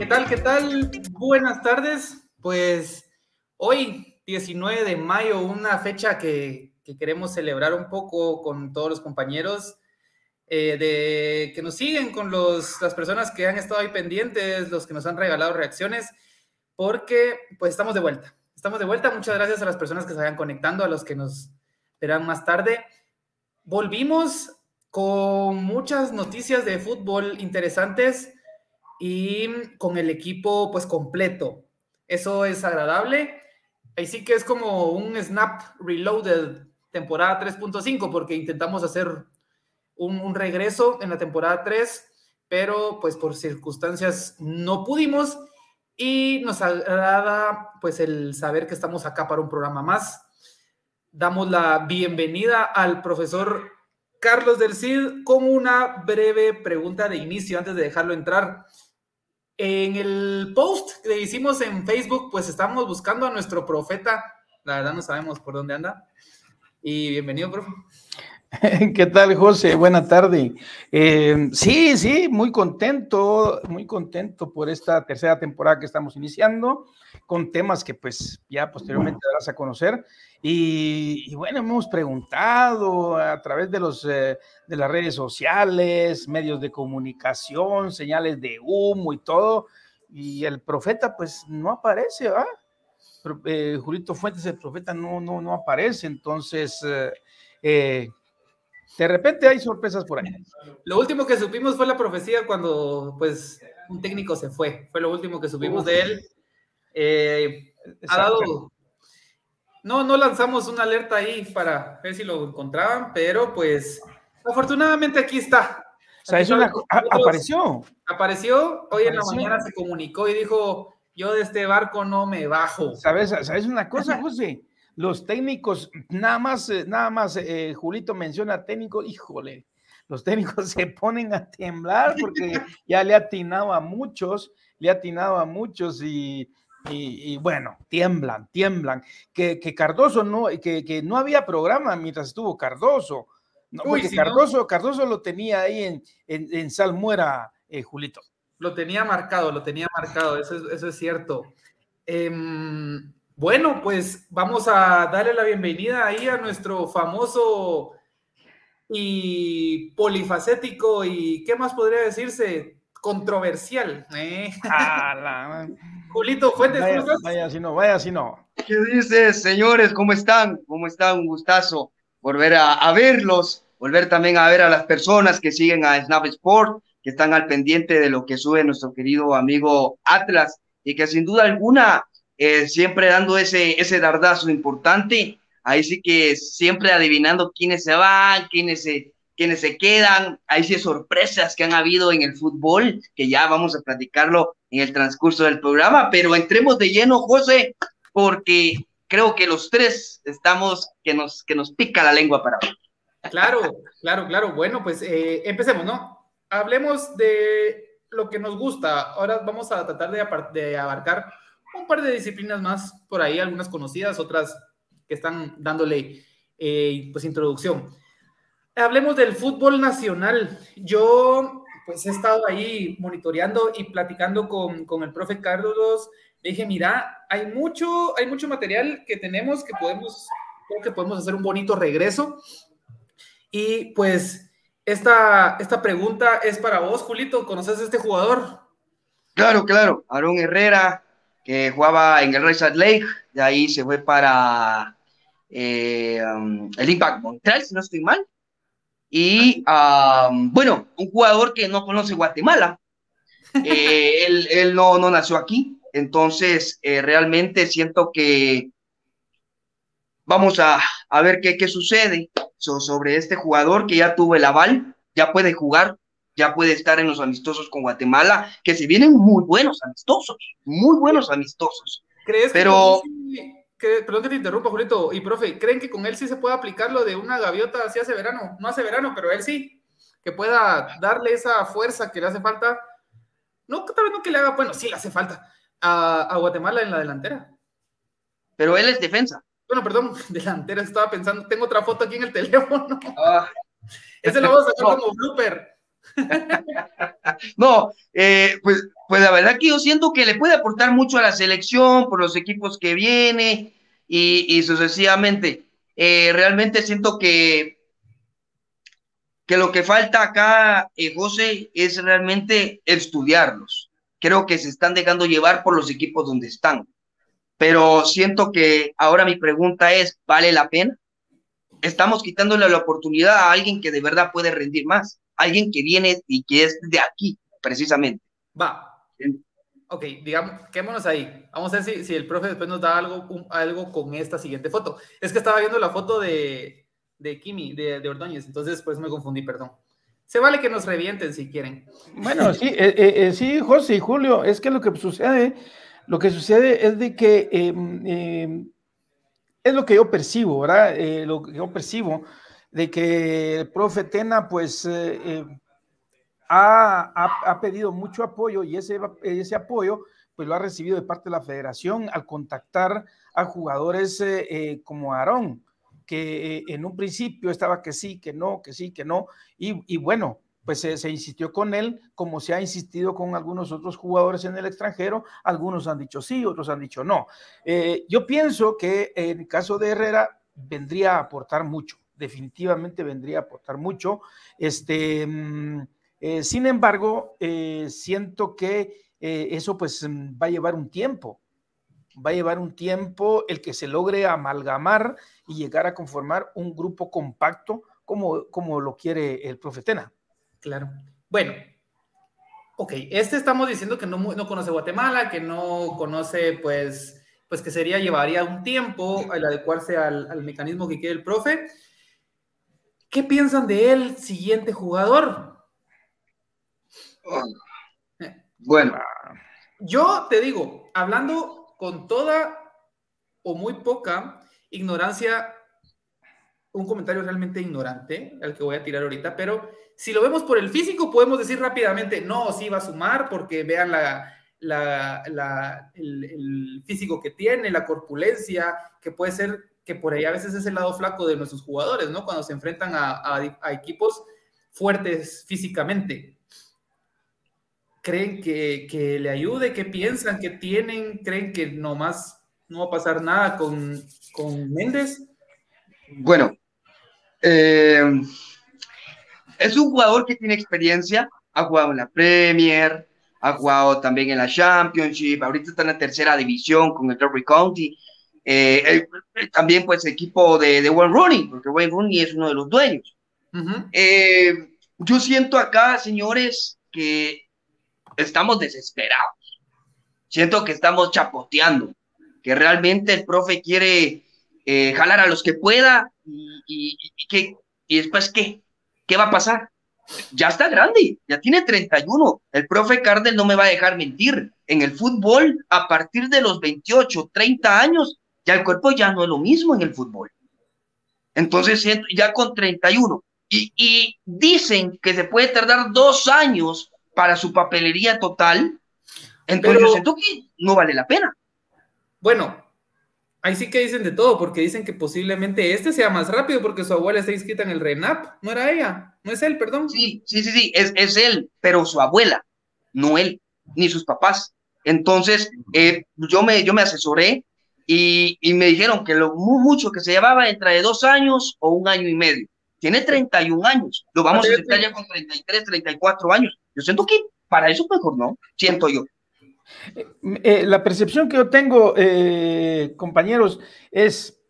¿Qué tal? ¿Qué tal? Buenas tardes. Pues hoy, 19 de mayo, una fecha que, queremos celebrar un poco con todos los compañeros eh, de, que nos siguen, con los, las personas que han estado ahí pendientes, los que nos han regalado reacciones, porque pues estamos de vuelta. Estamos de vuelta. Muchas gracias a las personas que se vayan conectando, a los que nos verán más tarde. Volvimos con muchas noticias de fútbol interesantes y con el equipo pues completo. Eso es agradable. Ahí sí que es como un Snap Reloaded temporada 3.5 porque intentamos hacer un, regreso en la temporada 3, pero pues por circunstancias no pudimos y nos agrada pues el saber que estamos acá para un programa más. Damos la bienvenida al profesor Carlos del Cid con una breve pregunta de inicio antes de dejarlo entrar. En el post que hicimos en Facebook, pues estamos buscando a nuestro profeta. La verdad no sabemos por dónde anda. Y bienvenido, profe. ¿Qué tal, José? Buena tarde. Eh, sí, sí, muy contento, muy contento por esta tercera temporada que estamos iniciando, con temas que pues ya posteriormente darás a conocer. Y, bueno, hemos preguntado a través de, los, eh, de las redes sociales, medios de comunicación, señales de humo y todo, y el profeta pues no aparece, ¿va? Eh, Julito Fuentes, el profeta, no, no, no aparece, entonces... De repente hay sorpresas por ahí. Lo último que supimos fue la profecía cuando, pues, un técnico se fue. Fue lo último que supimos de él. Eh, ha dado. No, no lanzamos una alerta ahí para ver si lo encontraban, pero pues, afortunadamente aquí está. O sea, apareció. Apareció, hoy en la mañana se comunicó y dijo, yo de este barco no me bajo. ¿Sabes, ¿sabes una cosa, José? Los técnicos, nada más, eh, nada más, eh, Julito menciona técnico, híjole, los técnicos se ponen a temblar porque ya le ha atinado a muchos, le ha atinado a muchos y, y, bueno, tiemblan, tiemblan. Que, Cardoso no, que, que, no había programa mientras estuvo Cardoso. No, porque Cardoso, Cardoso lo tenía ahí en, en, Salmuera, eh, Julito. Lo tenía marcado, lo tenía marcado, eso es, eso es cierto. Em, bueno, pues vamos a darle la bienvenida ahí a nuestro famoso y polifacético y qué más podría decirse controversial. ¿eh? Julito Fuentes, vaya, ¿cómo Vaya si no, vaya si no. ¿Qué dices, señores? ¿Cómo están? ¿Cómo están? Un gustazo volver a, a, verlos, volver también a ver a las personas que siguen a Snap Sport, que están al pendiente de lo que sube nuestro querido amigo Atlas y que sin duda alguna eh, siempre dando ese, ese dardazo importante. Ahí sí que siempre adivinando quiénes se van, quiénes se, quiénes se quedan. Ahí sí sorpresas que han habido en el fútbol, que ya vamos a platicarlo en el transcurso del programa. Pero entremos de lleno, José, porque creo que los tres estamos que nos, que nos pica la lengua para hoy. Claro, claro, claro. Bueno, pues eh, empecemos, ¿no? Hablemos de lo que nos gusta. Ahora vamos a tratar de, de abarcar un par de disciplinas más por ahí, algunas conocidas, otras que están dándole eh, pues introducción. Hablemos del fútbol nacional. Yo pues he estado ahí monitoreando y platicando con, con el profe Carlos. Le dije, mira, hay mucho, hay mucho material que tenemos que podemos, creo que podemos hacer un bonito regreso. Y pues esta, esta pregunta es para vos, Julito. ¿Conoces a este jugador? Claro, claro. Aaron Herrera, que jugaba en el Red Lake, de ahí se fue para eh, um, el Impact Montreal, si no estoy mal. Y um, bueno, un jugador que no conoce Guatemala, eh, él, no, no, nació aquí, entonces eh, realmente siento que vamos a, a ver qué, qué sucede sobre este jugador que ya tuvo el aval, ya puede jugar, ya puede estar en los amistosos con Guatemala, que se vienen muy buenos amistosos, muy buenos amistosos. ¿Crees Pero... que, perdón que te interrumpa, Julito, y profe, ¿creen que con él sí se puede aplicar lo de una gaviota así hace verano? No hace verano, pero él sí, que pueda darle esa fuerza que le hace falta. No, tal vez no que le haga, bueno, sí le hace falta a, Guatemala en la delantera. Pero él es defensa. Bueno, perdón, delantera, estaba pensando, tengo otra foto aquí en el teléfono. Ah. Ese lo vamos a sacar como blooper. no, eh, pues pues la verdad que yo siento que le puede aportar mucho a la selección por los equipos que viene y, sucesivamente. Eh, realmente siento que, que lo que falta acá, eh, José, es realmente estudiarlos. Creo que se están dejando llevar por los equipos donde están. Pero siento que ahora mi pregunta es, ¿vale la pena? Estamos quitándole la oportunidad a alguien que de verdad puede rendir más, alguien que viene y que es de aquí, precisamente. Va, Ok, digamos, quémonos ahí. Vamos a ver si, si, el profe después nos da algo, algo con esta siguiente foto. Es que estaba viendo la foto de, de Kimi, de, de Ordóñez, entonces pues me confundí, perdón. Se vale que nos revienten si quieren. Bueno, sí, eh, eh, eh, sí, José y Julio, es que lo que sucede, lo que sucede es de que em, em, es lo que yo percibo, ¿verdad? lo que yo percibo de que el profe Tena, pues ha, pedido mucho apoyo y ese, ese apoyo pues lo ha recibido de parte de la federación al contactar a jugadores eh, eh, como Aarón, que eh, en un principio estaba que sí, que no, que sí, que no, y, bueno, pues se, insistió con él, como se ha insistido con algunos otros jugadores en el extranjero, algunos han dicho sí, otros han dicho no. yo pienso que en el caso de Herrera vendría a aportar mucho, definitivamente vendría a aportar mucho. Este, mm, eh, sin embargo, eh, siento que eh, eso pues mm, va a llevar un tiempo, va a llevar un tiempo el que se logre amalgamar y llegar a conformar un grupo compacto como, como lo quiere el profetena. Claro. Bueno, ok, este estamos diciendo que no, no conoce Guatemala, que no conoce pues, pues que sería, llevaría un tiempo el adecuarse al, al mecanismo que quiere el profe. ¿Qué piensan de él, siguiente jugador? Bueno. Yo te digo, hablando con toda o muy poca ignorancia, un comentario realmente ignorante, al que voy a tirar ahorita, pero si lo vemos por el físico, podemos decir rápidamente, no, sí va a sumar, porque vean la, el, físico que tiene, la corpulencia, que puede ser que por ahí a veces es el lado flaco de nuestros jugadores, ¿no? Cuando se enfrentan a equipos fuertes físicamente. ¿Creen que, le ayude? ¿Qué piensan? ¿Qué tienen? ¿Creen que nomás no va a pasar nada con, con Méndez? Bueno, eh, es un jugador que tiene experiencia, ha jugado en la Premier, ha jugado también en la Championship, ahorita está en la tercera división con el Derby County, eh, también pues equipo de, de Wayne Rooney, porque Wayne Rooney es uno de los dueños. Eh, yo siento acá, señores, que estamos desesperados. Siento que estamos chapoteando, que realmente el profe quiere eh, jalar a los que pueda y, que, y después qué, qué va a pasar. Ya está grande, ya tiene 31. El profe Cardel no me va a dejar mentir. En el fútbol, a partir de los 28, 30 años, ya el cuerpo ya no es lo mismo en el fútbol. Entonces, ya con 31. Y, y dicen que se puede tardar dos años para su papelería total, entonces yo siento que no vale la pena. Bueno, ahí sí que dicen de todo, porque dicen que posiblemente este sea más rápido porque su abuela está inscrita en el RENAP, no era ella, no es él, perdón. Sí, sí, sí, sí, es, es él, pero su abuela, no él, ni sus papás. Entonces, eh, yo, me, yo me asesoré y, y, me dijeron que lo mucho que se llevaba entre dos años o un año y medio. Tiene 31 años, lo vamos a aceptar ya con 33, 34 años. Yo siento que para eso mejor no, siento yo. Eh, eh, la percepción que yo tengo, eh, compañeros, es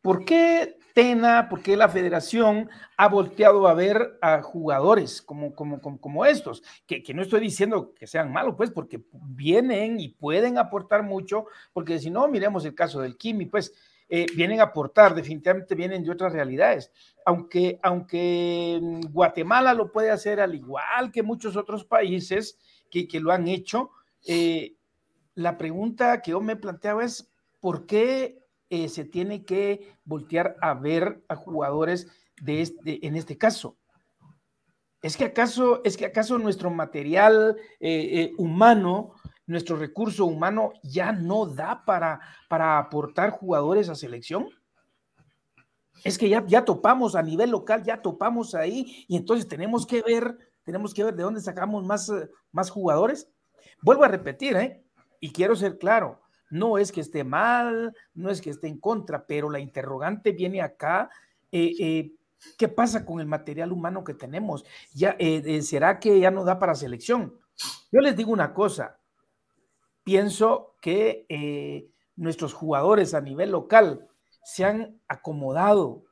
¿por qué Tena, por qué la federación ha volteado a ver a jugadores como, como, como, estos? Que, que, no estoy diciendo que sean malos, pues, porque vienen y pueden aportar mucho, porque si no, miremos el caso del Kimi, pues eh, vienen a aportar, definitivamente vienen de otras realidades. Aunque, aunque mm, Guatemala lo puede hacer al igual que muchos otros países que, que lo han hecho, eh, la pregunta que yo me planteaba es, ¿por qué eh, se tiene que voltear a ver a jugadores de este, en este caso? ¿Es que acaso, es que acaso nuestro material humano nuestro recurso humano ya no da para, para aportar jugadores a selección? Es que ya, ya topamos a nivel local, ya topamos ahí y entonces tenemos que ver, tenemos que ver de dónde sacamos más, más jugadores. Vuelvo a repetir, ¿eh? Y quiero ser claro, no es que esté mal, no es que esté en contra, pero la interrogante viene acá. Eh, eh, ¿Qué pasa con el material humano que tenemos? Ya, eh, ¿Será que ya no da para selección? Yo les digo una cosa, pienso que nuestros jugadores a nivel local se han acomodado,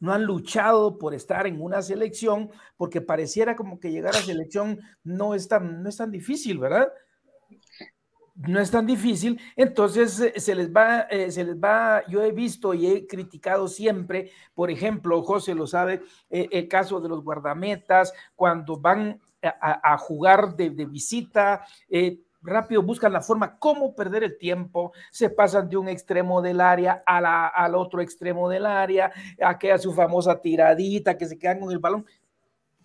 no han luchado por estar en una selección, porque pareciera como que llegar a selección no es tan, no es tan difícil, ¿verdad? No es tan difícil, entonces eh, se les va, eh, se les va, yo he visto y he criticado siempre, por ejemplo, José lo sabe, eh, el caso de los guardametas, cuando van a, jugar de, visita, rápido buscan la forma cómo perder el tiempo, se pasan de un extremo del área a la, al otro extremo del área, aquella su famosa tiradita que se quedan con el balón,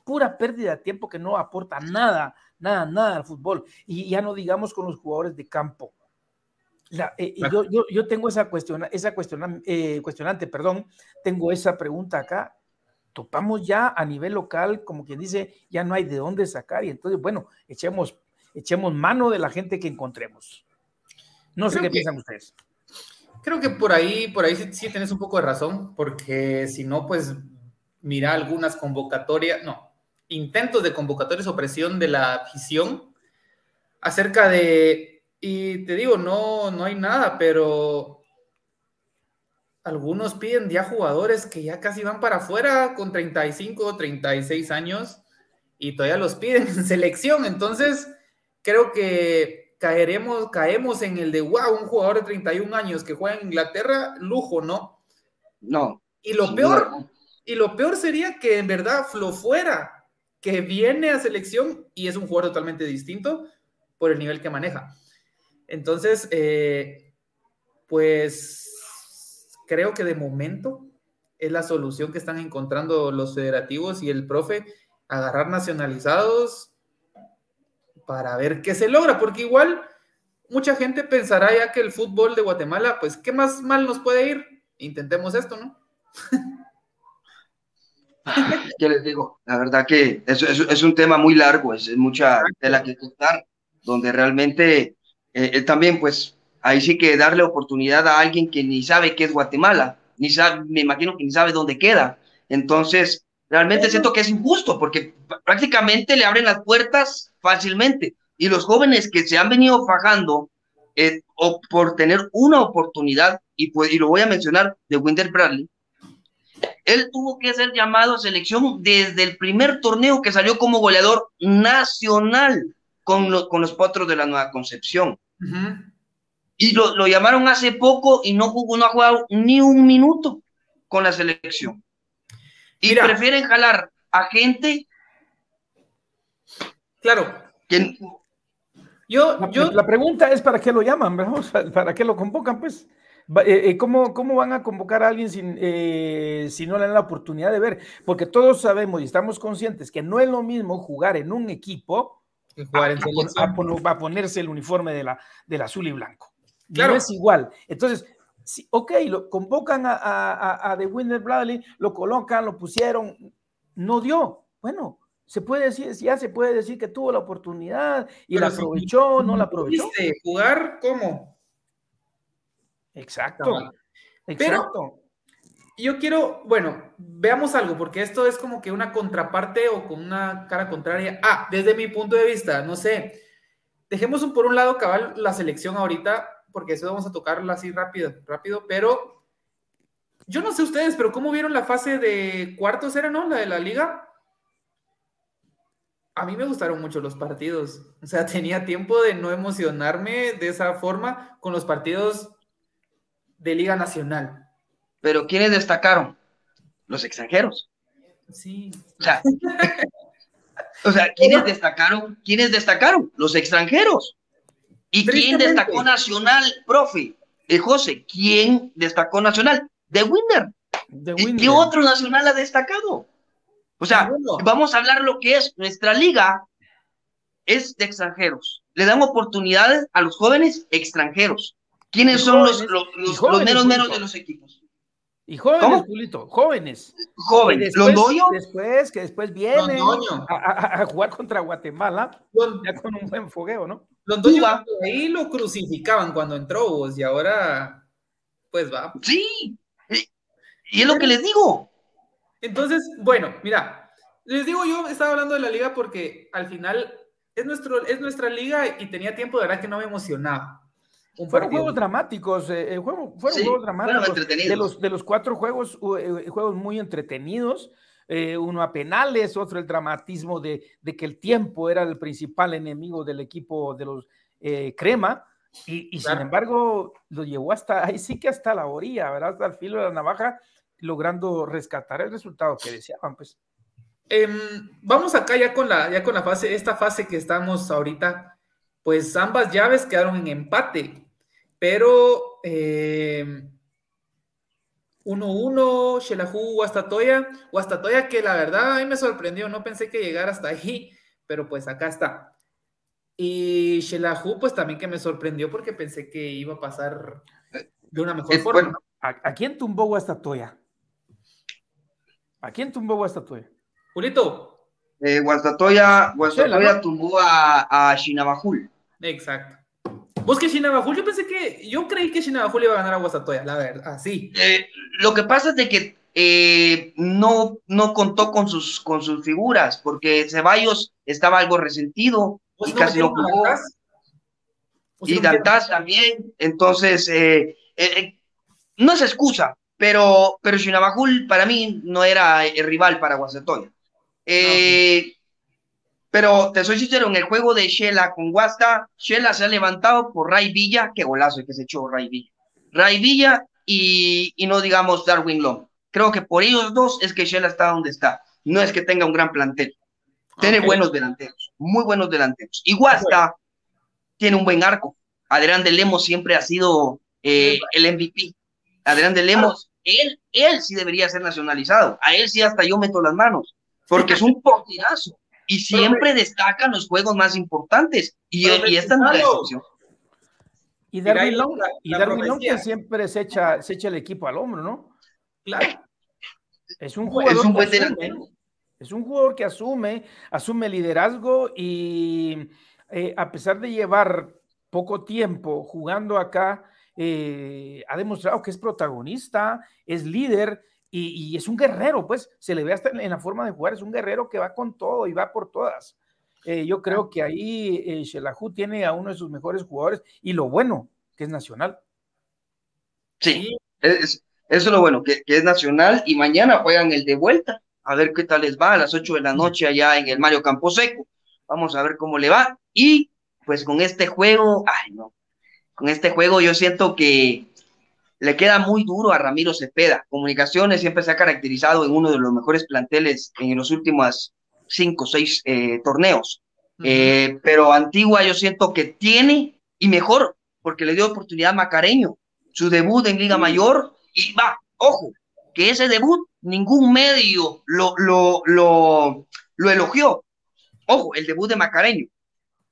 pura pérdida de tiempo que no aporta nada nada, nada al fútbol. Y ya no digamos con los jugadores de campo. Eh, yo, yo, tengo esa, cuestión, esa cuestión, eh, cuestionante, perdón, tengo esa pregunta acá. Topamos ya a nivel local, como quien dice, ya no hay de dónde sacar y entonces, bueno, echemos, echemos mano de la gente que encontremos. No sé qué piensan ustedes. Creo que por ahí, por ahí sí, sí tienes un poco de razón, porque si no, pues mira algunas convocatorias, no, intentos de convocatorias o presión de la afición acerca de, y te digo, no, no hay nada, pero algunos piden ya jugadores que ya casi van para afuera con 35 o 36 años y todavía los piden en selección. Entonces, creo que caeremos, caemos en el de, wow, un jugador de 31 años que juega en Inglaterra, lujo, ¿no? No. Y lo peor, y lo peor sería que en verdad lo fuera, que viene a selección y es un jugador totalmente distinto por el nivel que maneja. Entonces, eh, pues creo que de momento es la solución que están encontrando los federativos y el profe, agarrar nacionalizados para ver qué se logra, porque igual mucha gente pensará ya que el fútbol de Guatemala, pues, ¿qué más mal nos puede ir? Intentemos esto, ¿no? ¿Qué les digo? La verdad que es, es, un tema muy largo, es, mucha tela que cortar, donde realmente eh, eh, también, pues, ahí sí que darle oportunidad a alguien que ni sabe qué es Guatemala, ni sabe, me imagino que ni sabe dónde queda. Entonces, realmente siento que es injusto, porque prácticamente le abren las puertas fácilmente. Y los jóvenes que se han venido fajando eh, o por tener una oportunidad, y, pues, y lo voy a mencionar, de Winder Bradley, él tuvo que ser llamado a selección desde el primer torneo que salió como goleador nacional con, con los potros de la Nueva Concepción. Y lo, lo, llamaron hace poco y no jugó, no ha jugado ni un minuto con la selección. Y prefieren jalar a gente. Claro. Que, yo, yo, la pregunta es para qué lo llaman, ¿Para qué lo convocan, pues? Eh, eh, ¿Cómo, ¿Cómo van a convocar a alguien sin, eh, si no le dan la oportunidad de ver? Porque todos sabemos y estamos conscientes que no es lo mismo jugar en un equipo que jugar en a, a, ponerse el uniforme de la, del azul y blanco. Claro. No es igual. Entonces, sí, ok, lo convocan a, a, a The Winner Bradley, lo colocan, lo pusieron, no dio. Bueno, se puede decir, ya se puede decir que tuvo la oportunidad y la aprovechó, no la aprovechó. ¿Jugar cómo? Exacto. Exacto. yo quiero, bueno, veamos algo, porque esto es como que una contraparte o con una cara contraria. Ah, desde mi punto de vista, no sé. Dejemos por un lado cabal la selección ahorita, porque eso vamos a tocarla así rápido, rápido, pero yo no sé ustedes, pero ¿cómo vieron la fase de cuartos era, no? La de la liga. A mí me gustaron mucho los partidos. O sea, tenía tiempo de no emocionarme de esa forma con los partidos de Liga Nacional. Pero ¿quiénes destacaron? Los extranjeros. Sí. O sea, o sea ¿quiénes destacaron? ¿Quiénes destacaron? Los extranjeros. ¿Y quién destacó Nacional, profe? Eh, José, ¿quién destacó Nacional? The Winner. ¿Y qué otro Nacional ha destacado? O sea, vamos a hablar lo que es nuestra liga es de extranjeros. Le dan oportunidades a los jóvenes extranjeros. ¿Quiénes son los, los, menos menos de los equipos? Y jóvenes, Julito, jóvenes. Jóvenes. Después, ¿Londoño? Después, que después viene a, a, jugar contra Guatemala, ya con un buen fogueo, ¿no? Londoño ahí lo crucificaban cuando entró vos, y ahora, pues va. Sí, y es lo que les digo. Entonces, bueno, mira, les digo, yo estaba hablando de la liga porque al final es, nuestro, es nuestra liga y tenía tiempo de verdad que no me emocionaba fueron juegos dramáticos, eh, eh fueron juegos dramáticos. De los, de los cuatro juegos, eh, juegos muy entretenidos. Eh, uno a penales, otro el dramatismo de, de, que el tiempo era el principal enemigo del equipo de los Crema. Y, y sin embargo, lo llevó hasta ahí, sí que hasta la orilla, ¿verdad? Hasta el filo de la navaja, logrando rescatar el resultado que deseaban, pues. Em, vamos acá ya con la, ya con la fase, esta fase que estamos ahorita, pues ambas llaves quedaron en empate. Pero 1-1, eh, 1 Shelahu Guastatoya. Guastatoya que la verdad a mí me sorprendió, no pensé que llegara hasta ahí, pero pues acá está. Y Shelahu, pues también que me sorprendió porque pensé que iba a pasar de una mejor forma. ¿A, quién tumbó Guastatoya? ¿A quién tumbó Guastatoya? Julito. Eh, Guastatoya, Guastatoya tumbó a, a Shinabajul. Exacto. Vos que Shinabajul, yo pensé que, yo creí que Shinabajul iba a ganar a Guasatoya, la verdad, así. Eh, lo que pasa es de que eh, no, no contó con sus, con sus figuras, porque Ceballos estaba algo resentido y casi no jugó. Y Dantas también, entonces, eh, no es excusa, pero, pero Shinabajul para mí no era el rival para Guasatoya. Eh, pero te soy sincero, en el juego de Shela con Guasta, Shela se ha levantado por Ray Villa, qué golazo que se echó Ray Villa. Ray Villa y, y no digamos Darwin Long. Creo que por ellos dos es que Shela está donde está. No es que tenga un gran plantel. Tiene buenos delanteros, muy buenos delanteros. Y Guasta tiene un buen arco. Adrián de Lemos siempre ha sido eh, el MVP. Adrián de Lemos, él, él sí debería ser nacionalizado. A él sí hasta yo meto las manos, porque es un portirazo y siempre destacan los juegos más importantes. Y, y esta no es la excepción. Y Darwin Long, y Darwin Long que siempre se echa, se echa el equipo al hombro, ¿no? Claro. Es un jugador. Es un buen delantero. Es un jugador que asume, asume liderazgo y eh, a pesar de llevar poco tiempo jugando acá, eh, ha demostrado que es protagonista, es líder y, es un guerrero, pues se le ve hasta en, la forma de jugar, es un guerrero que va con todo y va por todas. Eh, yo creo que ahí eh, Shelahu tiene a uno de sus mejores jugadores y lo bueno, que es nacional. Sí, es, eso es lo bueno, que, es nacional y mañana juegan el de vuelta, a ver qué tal les va a las 8 de la noche allá en el Mario Camposeco. Vamos a ver cómo le va. Y pues con este juego, ay no, con este juego yo siento que le queda muy duro a Ramiro Cepeda. Comunicaciones siempre se ha caracterizado en uno de los mejores planteles en los últimos cinco o seis eh, torneos. Eh, pero Antigua yo siento que tiene, y mejor, porque le dio oportunidad a Macareño, su debut en Liga Mayor, y va, ojo, que ese debut ningún medio lo, lo, lo, lo elogió. Ojo, el debut de Macareño.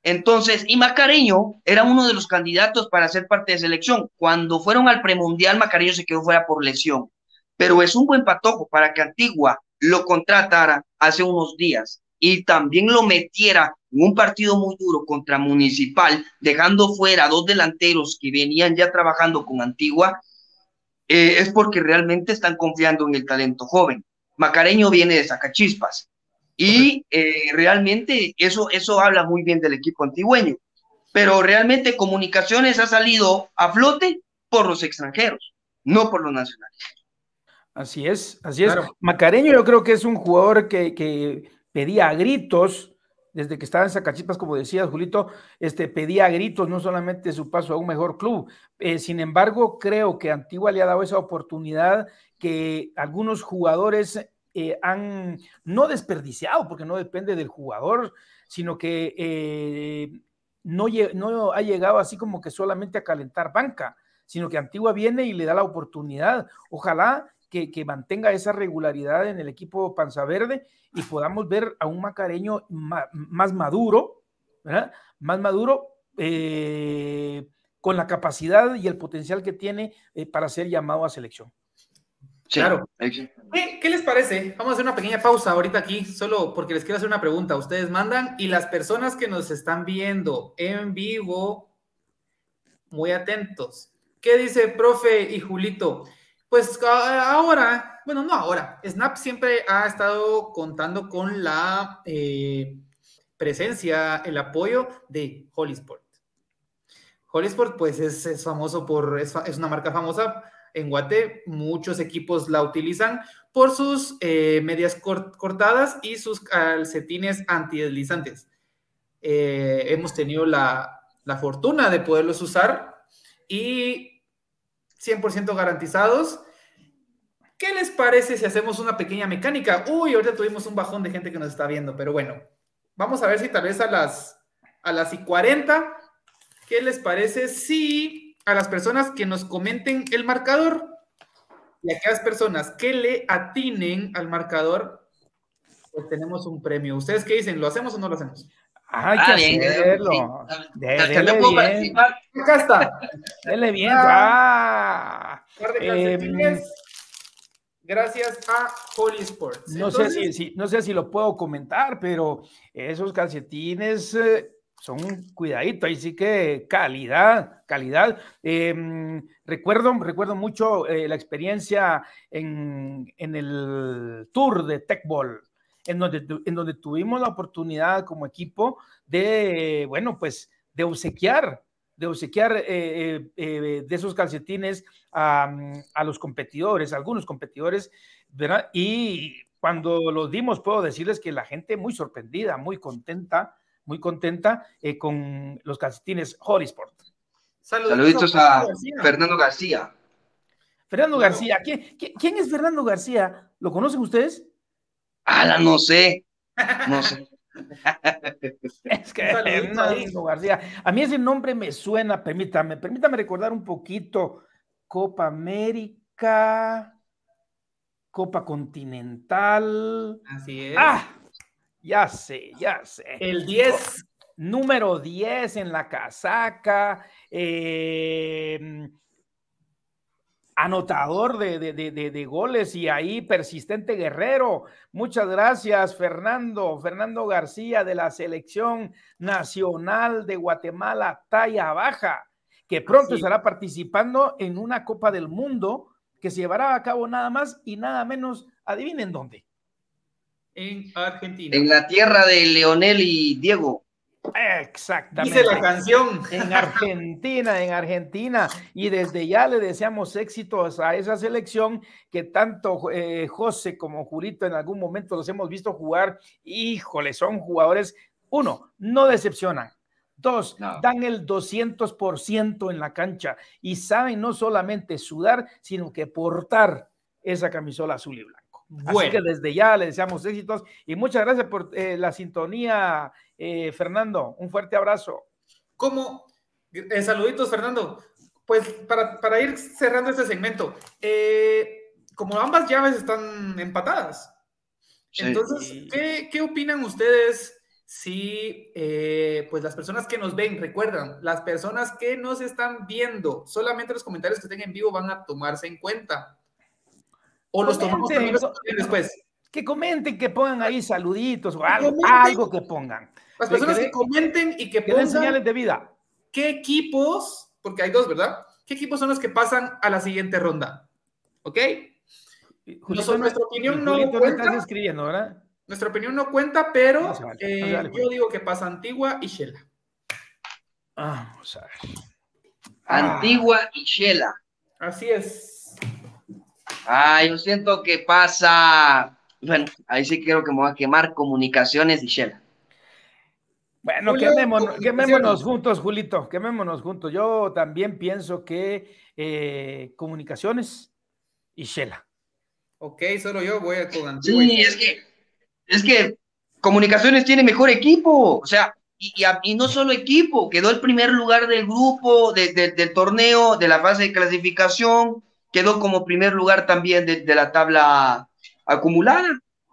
Entonces, y Macareño era uno de los candidatos para ser parte de selección. Cuando fueron al premundial, Macareño se quedó fuera por lesión. Pero es un buen patojo para que Antigua lo contratara hace unos días y también lo metiera en un partido muy duro contra Municipal, dejando fuera dos delanteros que venían ya trabajando con Antigua, eh, es porque realmente están confiando en el talento joven. Macareño viene de Sacachispas, y eh, realmente eso, eso habla muy bien del equipo antigüeño. Pero realmente Comunicaciones ha salido a flote por los extranjeros, no por los nacionales. Así es, así es. Macareño yo creo que es un jugador que, que pedía a gritos, desde que estaba en Zacachipas, como decía Julito, este, pedía a gritos no solamente su paso a un mejor club. Eh, sin embargo, creo que Antigua le ha dado esa oportunidad que algunos jugadores eh, han no desperdiciado, porque no depende del jugador, sino que eh, no, no ha llegado así como que solamente a calentar banca, sino que Antigua viene y le da la oportunidad. Ojalá que, mantenga esa regularidad en el equipo Panza Verde y podamos ver a un macareño más, maduro, ¿verdad? Más maduro, eh, con la capacidad y el potencial que tiene para ser llamado a selección. Claro. ¿Qué, les parece? Vamos a hacer una pequeña pausa ahorita aquí, solo porque les quiero hacer una pregunta. Ustedes mandan y las personas que nos están viendo en vivo, muy atentos. ¿Qué dice profe y Julito? Pues ahora, bueno, no ahora, Snap siempre ha estado contando con la eh, presencia, el apoyo de Hollysport. Hollysport, pues es, famoso por, es, una marca famosa en Guate, muchos equipos la utilizan por sus eh, medias cortadas y sus calcetines antideslizantes. Eh, hemos tenido la, la fortuna de poderlos usar y 100% garantizados. ¿Qué les parece si hacemos una pequeña mecánica? Uy, ahorita tuvimos un bajón de gente que nos está viendo, pero bueno, vamos a ver si tal vez a las, a las y 40, ¿qué les parece si a las personas que nos comenten el marcador y a aquellas personas que le atinen al marcador, pues tenemos un premio. ¿Ustedes qué dicen? ¿Lo hacemos o no lo hacemos? Hay que bien, hacerlo. Dele bien. Acá está. Dele bien. Ah. Eh, gracias a Holy Sports. No, sé si, no sé si lo puedo comentar, pero esos calcetines eh, son cuidadito, ahí sí que calidad, calidad. Em, recuerdo, recuerdo mucho eh, la experiencia en, en, el tour de Tech Ball en donde, en donde tuvimos la oportunidad como equipo de, bueno, pues de obsequiar, de obsequiar eh, eh, de esos calcetines a, a, los competidores, algunos competidores, ¿verdad? Y cuando los dimos, puedo decirles que la gente muy sorprendida, muy contenta, muy contenta con los calcetines Horisport. Saluditos, a Fernando García. Fernando García, ¿Quién, ¿quién es Fernando García? ¿Lo conocen ustedes? ¡Hala, no sé! No sé. es que Fernando García. A mí ese nombre me suena, permítame, permítame recordar un poquito. Copa América, Copa Continental. Así es. Ah, ya sé, ya sé. El 10. Número 10 en la casaca. Eh, anotador de, goles y ahí persistente guerrero. Muchas gracias, Fernando. Fernando García de la Selección Nacional de Guatemala, talla baja, que pronto estará participando en una Copa del Mundo que se llevará a cabo nada más y nada menos, adivinen dónde. En Argentina. En la tierra de Leonel y Diego. Exactamente. Dice la canción. En Argentina, en Argentina. Y desde ya le deseamos éxitos a esa selección que tanto eh, José como Jurito en algún momento los hemos visto jugar. Híjole, son jugadores, uno, no decepcionan. Dos, dan el 200% en la cancha y saben no solamente sudar, sino que portar esa camisola azul y blanca. Bueno. Así que desde ya le deseamos éxitos y muchas gracias por eh, la sintonía, eh, Fernando. Un fuerte abrazo. Como, eh, saluditos, Fernando. Pues para, para, ir cerrando este segmento, como ambas llaves están empatadas, entonces, ¿qué, ¿qué, opinan ustedes si pues las personas que nos ven, recuerdan, las personas que nos están viendo, solamente los comentarios que estén en vivo van a tomarse en cuenta? O los tomamos después. Que comenten, que pongan ahí saluditos o algo, que pongan. Las personas que, comenten y que, pongan señales de vida. ¿Qué equipos, porque hay dos, ¿verdad? ¿Qué equipos son los que pasan a la siguiente ronda? ¿Ok? nuestra opinión no cuenta. escribiendo, ¿verdad? Nuestra opinión no cuenta, pero eh, yo digo que pasa Antigua y Shela. Vamos a ver. Antigua y Shela. Así es. Ah, yo siento que pasa. Bueno, ahí sí quiero que me voy a quemar comunicaciones y Shela. Bueno, quemémonos, juntos, Julito, quemémonos juntos. Yo también pienso que eh, comunicaciones y Shela. Ok, solo yo voy a con Sí, es que, es que comunicaciones tiene mejor equipo, o sea, y, y, no solo equipo, quedó el primer lugar del grupo, del torneo, de la fase de clasificación, quedó como primer lugar también de, la tabla acumulada.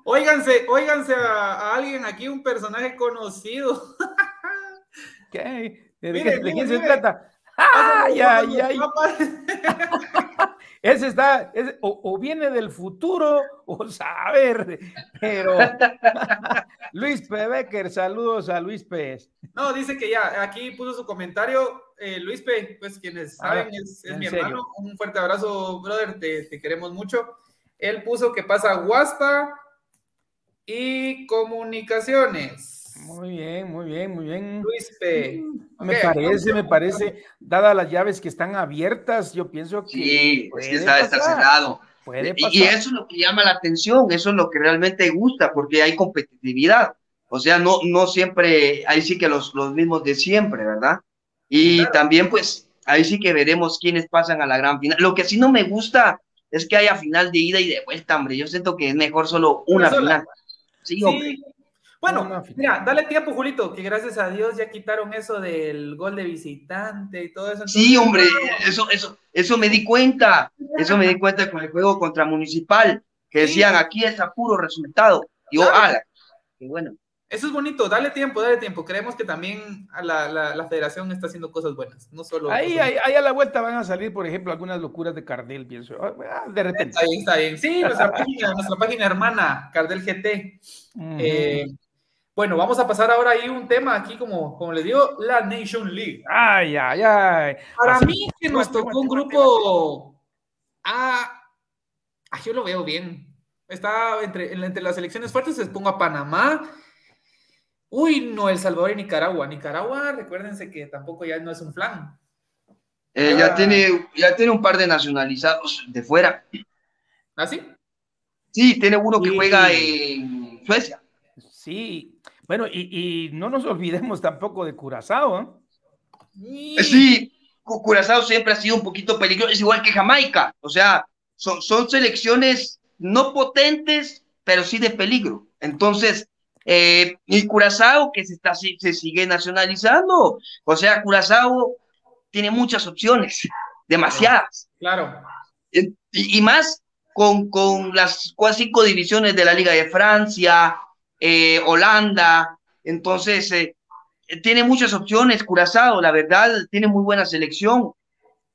Óiganse, óiganse a, alguien aquí, un personaje conocido. ¿Qué? ¿De, quién se trata? ¡Ay, ay, ay! ese está, o, viene del futuro, o saber, pero Luis P. Becker, saludos a Luis P. No, dice que ya, aquí puso su comentario, eh, Luis P., pues quienes saben, es, mi hermano, un fuerte abrazo, brother, te, te, queremos mucho. Él puso que pasa Guaspa y comunicaciones. Muy bien, muy bien, muy bien. Luis P. Mm, me parece, me parece, dadas las llaves que están abiertas, yo pienso que. Sí, es que está, cerrado. Y eso es lo que llama la atención, eso es lo que realmente gusta, porque hay competitividad. O sea, no, no siempre, ahí sí que los, los mismos de siempre, ¿verdad? Y también, pues, ahí sí que veremos quiénes pasan a la gran final. Lo que sí no me gusta es que haya final de ida y de vuelta, hombre. Yo siento que es mejor solo una final. Sí, hombre. Bueno, mira, dale tiempo, Julito, que gracias a Dios ya quitaron eso del gol de visitante y todo eso. sí, hombre, eso, eso, eso me di cuenta, eso me di cuenta con el juego contra Municipal, que decían aquí es a puro resultado. Y yo, ala, qué bueno. Eso es bonito, dale tiempo, dale tiempo. Creemos que también la, la, federación está haciendo cosas buenas, no solo. Ahí, ahí, ahí, a la vuelta van a salir, por ejemplo, algunas locuras de Cardel, pienso. Ah, de repente. Está bien, está bien. Sí, nuestra página, nuestra página hermana, Cardel GT. eh, bueno, vamos a pasar ahora ahí un tema aquí, como, como les digo, la Nation League. Ay, ay, ay. Para mí que nos tocó un grupo ah, yo lo veo bien. Está entre, entre las elecciones fuertes, se pongo a Panamá. Uy, no, El Salvador y Nicaragua. Nicaragua, recuérdense que tampoco ya no es un flan. Eh, ya, tiene, ya tiene un par de nacionalizados de fuera. ¿Ah, sí? Sí, tiene uno que juega en Suecia. Sí, bueno, y, no nos olvidemos tampoco de Curazao. ¿eh? Sí, Curazao siempre ha sido un poquito peligroso, es igual que Jamaica, o sea, son, son selecciones no potentes, pero sí de peligro. Entonces, eh, y Curazao que se, está, se sigue nacionalizando, o sea, Curazao tiene muchas opciones, demasiadas. Claro. Y, más con, con las cinco divisiones de la Liga de Francia, eh, Holanda, entonces eh, tiene muchas opciones, Curazao, la verdad, tiene muy buena selección,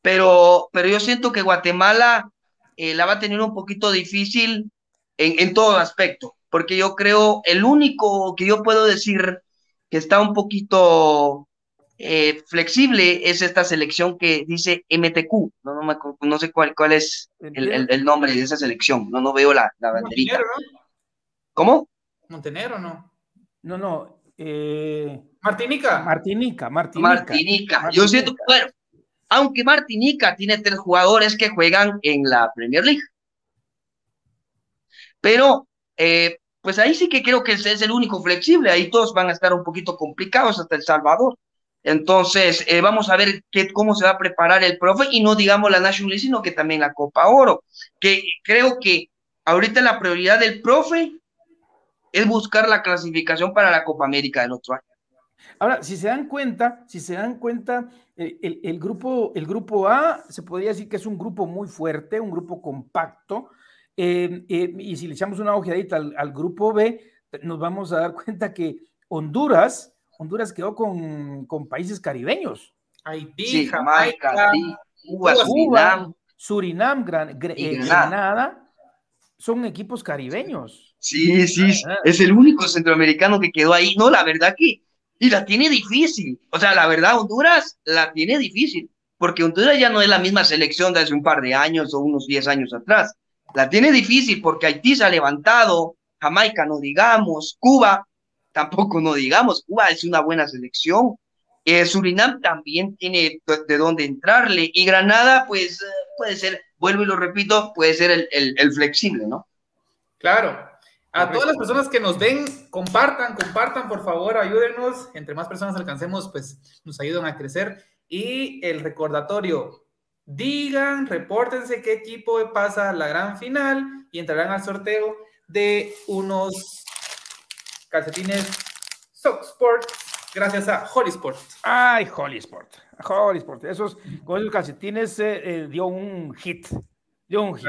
pero, pero yo siento que Guatemala la va a tener un poquito difícil en, en todo aspecto, porque yo creo, el único que yo puedo decir que está un poquito flexible es esta selección que dice MTQ. No, no, no sé cuál, cuál es el, el, nombre de esa selección. No, no veo la, la banderita. ¿Cómo? Montenegro, ¿no? No, no. Eh, Martinica. Martinica, Martinica. Martinica. Yo siento, bueno, aunque Martinica tiene tres jugadores que juegan en la Premier League. Pero, eh, pues ahí sí que creo que es el único flexible. Ahí todos van a estar un poquito complicados hasta El Salvador. Entonces, eh, vamos a ver cómo se va a preparar el profe y no digamos la National League, sino que también la Copa Oro. Que creo que ahorita la prioridad del profe es buscar la clasificación para la Copa América del otro año. Ahora, si se dan cuenta, si se dan cuenta, el, grupo, el grupo A se podría decir que es un grupo muy fuerte, un grupo compacto, eh, eh, y si le echamos una ojeadita al, grupo B, nos vamos a dar cuenta que Honduras, Honduras quedó con, países caribeños. Haití, Jamaica, Cuba, Surinam, Surinam eh, Granada, son equipos caribeños. Sí, sí, es el único centroamericano que quedó ahí. No, la verdad que, y la tiene difícil. O sea, la verdad, Honduras la tiene difícil, porque Honduras ya no es la misma selección de hace un par de años o unos 10 años atrás. La tiene difícil porque Haití se ha levantado, Jamaica no digamos, Cuba tampoco no digamos, Cuba es una buena selección. Eh, Surinam también tiene de dónde entrarle y Granada, pues eh, puede ser, vuelvo y lo repito, puede ser el, el, el flexible, ¿no? Claro, a todas las personas que nos ven, compartan, compartan, por favor, ayúdenos. Entre más personas alcancemos, pues nos ayudan a crecer. Y el recordatorio, digan, repórtense qué equipo pasa a la gran final y entrarán al sorteo de unos calcetines Sock Sport gracias a Holy Sport. Ay, Holy Sport. Holy Sport. Esos, con esos calcetines eh, eh, dio un hit. Dio un hit.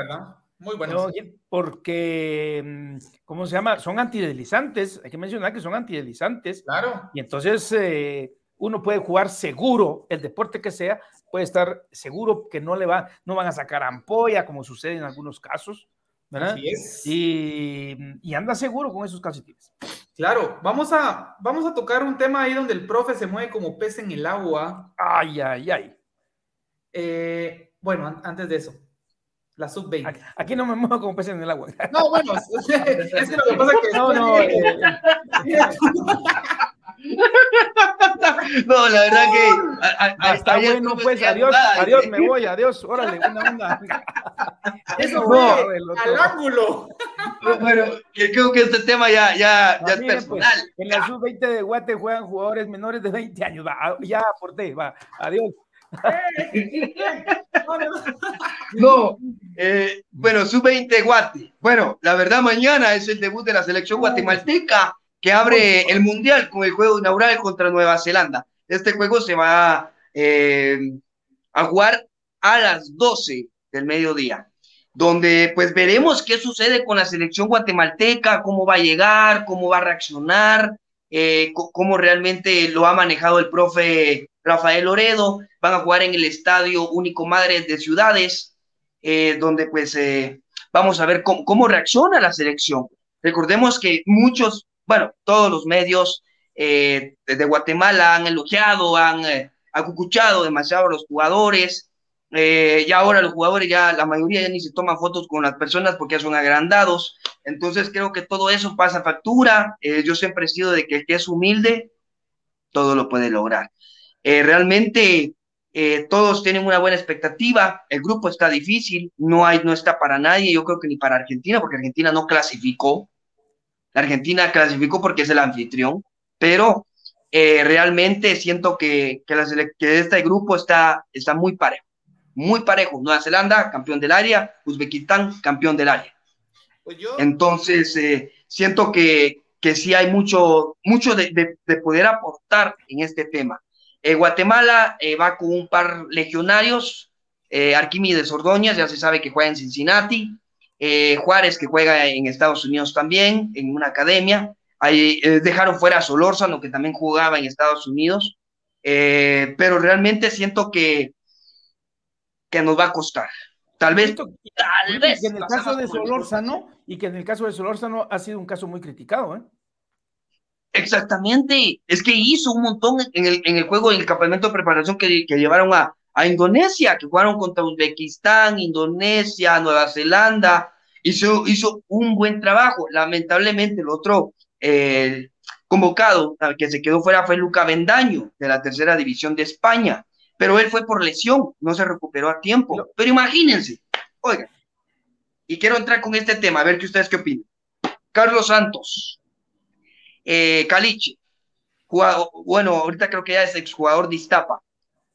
Muy bueno. Porque, mm, ¿cómo se llama? Son antideslizantes. Hay que mencionar que son antideslizantes. Claro. Y entonces, eh, uno puede jugar seguro, el deporte que sea, puede estar seguro que no le va, no van a sacar ampolla, como sucede en algunos casos, ¿verdad? Y, y, anda seguro con esos calcetines. Claro, vamos a, vamos a tocar un tema ahí donde el profe se mueve como pez en el agua. Ay, ay, ay. Eh, bueno, antes de eso, la sub-20. Aquí, no me muevo como pez en el agua. No, bueno, es que lo que pasa es que... No, no. Eh, no, la verdad que. A, está bueno, pues, adiós, adiós, me voy, adiós, órale, una onda. Eso no, al ángulo. Bueno, creo que este tema ya, ya, ya es pues, personal. en la sub-20 de Guate juegan jugadores menores de 20 años. Va, ya aporté, va, adiós. no, eh, bueno, sub-20 Guate. Bueno, la verdad, mañana es el debut de la selección guatemalteca que abre el Mundial con el juego inaugural contra Nueva Zelanda. Este juego se va eh, a jugar a las 12 del mediodía, donde pues veremos qué sucede con la selección guatemalteca, cómo va a llegar, cómo va a reaccionar, eh, cómo realmente lo ha manejado el profe Rafael Loredo. Van a jugar en el Estadio Único Madre de Ciudades, eh, donde pues vamos a ver cómo, cómo reacciona la selección. Recordemos que muchos bueno, todos los medios eh, de Guatemala han elogiado, han eh, acucuchado demasiado a los jugadores. Eh, ya ahora los jugadores, ya la mayoría ya ni se toman fotos con las personas porque ya son agrandados. Entonces creo que todo eso pasa factura. yo siempre he sido de que el que es humilde, todo lo puede lograr. realmente todos tienen una buena expectativa. El grupo está difícil, no hay, no está para nadie. Yo creo que ni para Argentina, porque Argentina no clasificó. La Argentina clasificó porque es el anfitrión, pero eh, realmente siento que, que, la, que, este grupo está, está muy parejo, muy parejo. Nueva Zelanda, campeón del área, Uzbekistán, campeón del área. Pues Entonces, eh, siento que, que sí hay mucho, mucho de, de, poder aportar en este tema. Eh, Guatemala va con un par legionarios, Arquímedes Ordóñez, ya se sabe que juega en Cincinnati, eh, Juárez, que juega en Estados Unidos también, en una academia. Ahí, eh, dejaron fuera a Solórzano, que también jugaba en Estados Unidos. Eh, pero realmente siento que, que nos va a costar. Tal vez. Tal vez. en el caso de Solórzano, y que en el caso de Solórzano ha sido un caso muy criticado, Exactamente, es que hizo un montón en el, en el juego, en el campamento de preparación que, que llevaron a, a Indonesia, que jugaron contra Uzbekistán, Indonesia, Nueva Zelanda, hizo, hizo un buen trabajo. Lamentablemente, el otro eh, convocado que se quedó fuera fue Luca Bendaño, de la tercera división de España, pero él fue por lesión, no se recuperó a tiempo. Pero imagínense, oigan, y quiero entrar con este tema, a ver qué ustedes qué opinan. Carlos Santos, eh, Caliche, bueno, ahorita creo que ya es exjugador de Iztapa,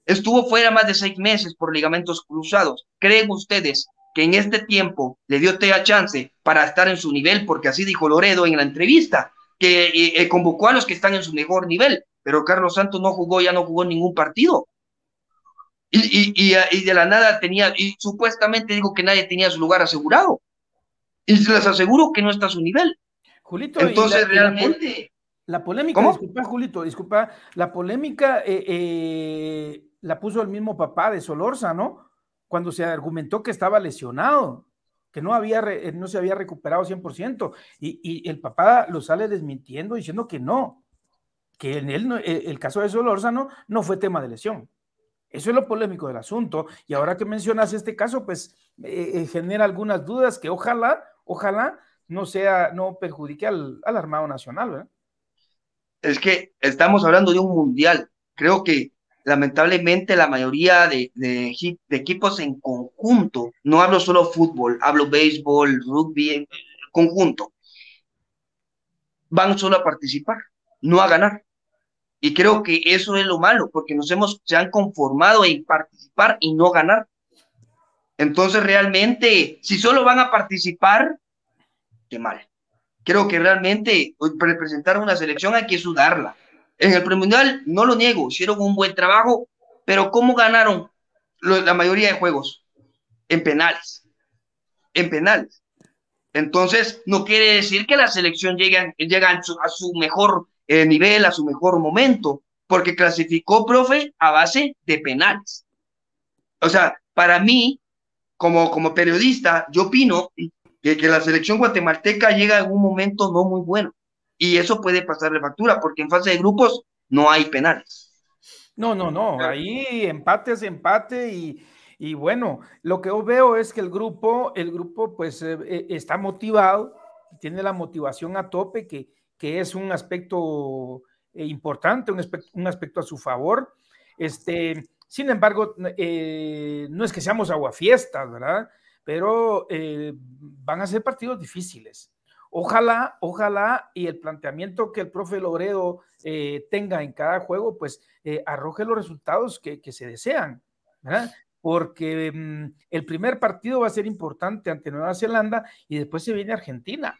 Estuvo fuera más de seis meses por ligamentos cruzados. ¿Creen ustedes que en este tiempo le dio Tea chance para estar en su nivel? Porque así dijo Loredo en la entrevista, que eh, eh, convocó a los que están en su mejor nivel, pero Carlos Santos no jugó, ya no jugó ningún partido. Y, y, de la nada tenía, y supuestamente digo que nadie tenía su lugar asegurado. Y les aseguro que no está a su nivel. Julito, entonces realmente. La, polémica, disculpa, Julito, disculpa, la polémica eh, la puso el mismo papá de Solorza, ¿no? Cuando se argumentó que estaba lesionado, que no, había eh, no se había recuperado 100%, y, y, el papá lo sale desmintiendo diciendo que no, que en él, eh, el, caso de Solórzano no fue tema de lesión. Eso es lo polémico del asunto. Y ahora que mencionas este caso, pues eh, genera algunas dudas que ojalá, ojalá no sea, no perjudique al, al Armado Nacional. Es que estamos hablando de un mundial. Creo que lamentablemente la mayoría de, equipos en conjunto, no hablo solo fútbol, hablo béisbol, rugby, conjunto, van solo a participar, no a ganar. Y creo que eso es lo malo, porque nos hemos, se han conformado en participar y no ganar. Entonces, realmente, si solo van a participar, qué mal. Creo que realmente representar una selección hay que sudarla en el premundial, no lo niego, hicieron un buen trabajo, pero ¿cómo ganaron la mayoría de juegos? En penales. En penales. Entonces, no quiere decir que la selección llegue, a, su, mejor eh, nivel, a su mejor momento. porque clasificó, profe, a base de penales. O sea, para mí, como, como periodista, yo opino que, que la selección guatemalteca llega en un momento no muy bueno. Y eso puede pasarle factura, porque en fase de grupos no hay penales. No, no, no. Ahí empate es empate y, y bueno, lo que yo veo es que el grupo, el grupo pues eh, eh, está motivado, tiene la motivación a tope, que, que es un aspecto eh, importante, un aspecto, un aspecto, a su favor. Este, sin embargo, no es que seamos aguafiestas, ¿verdad? Pero van a ser partidos difíciles. Ojalá, ojalá, y el planteamiento que el profe Loredo tenga en cada juego, pues arroje los resultados que, que se desean, ¿verdad? porque mm, el primer partido va a ser importante ante Nueva Zelanda y después se viene Argentina.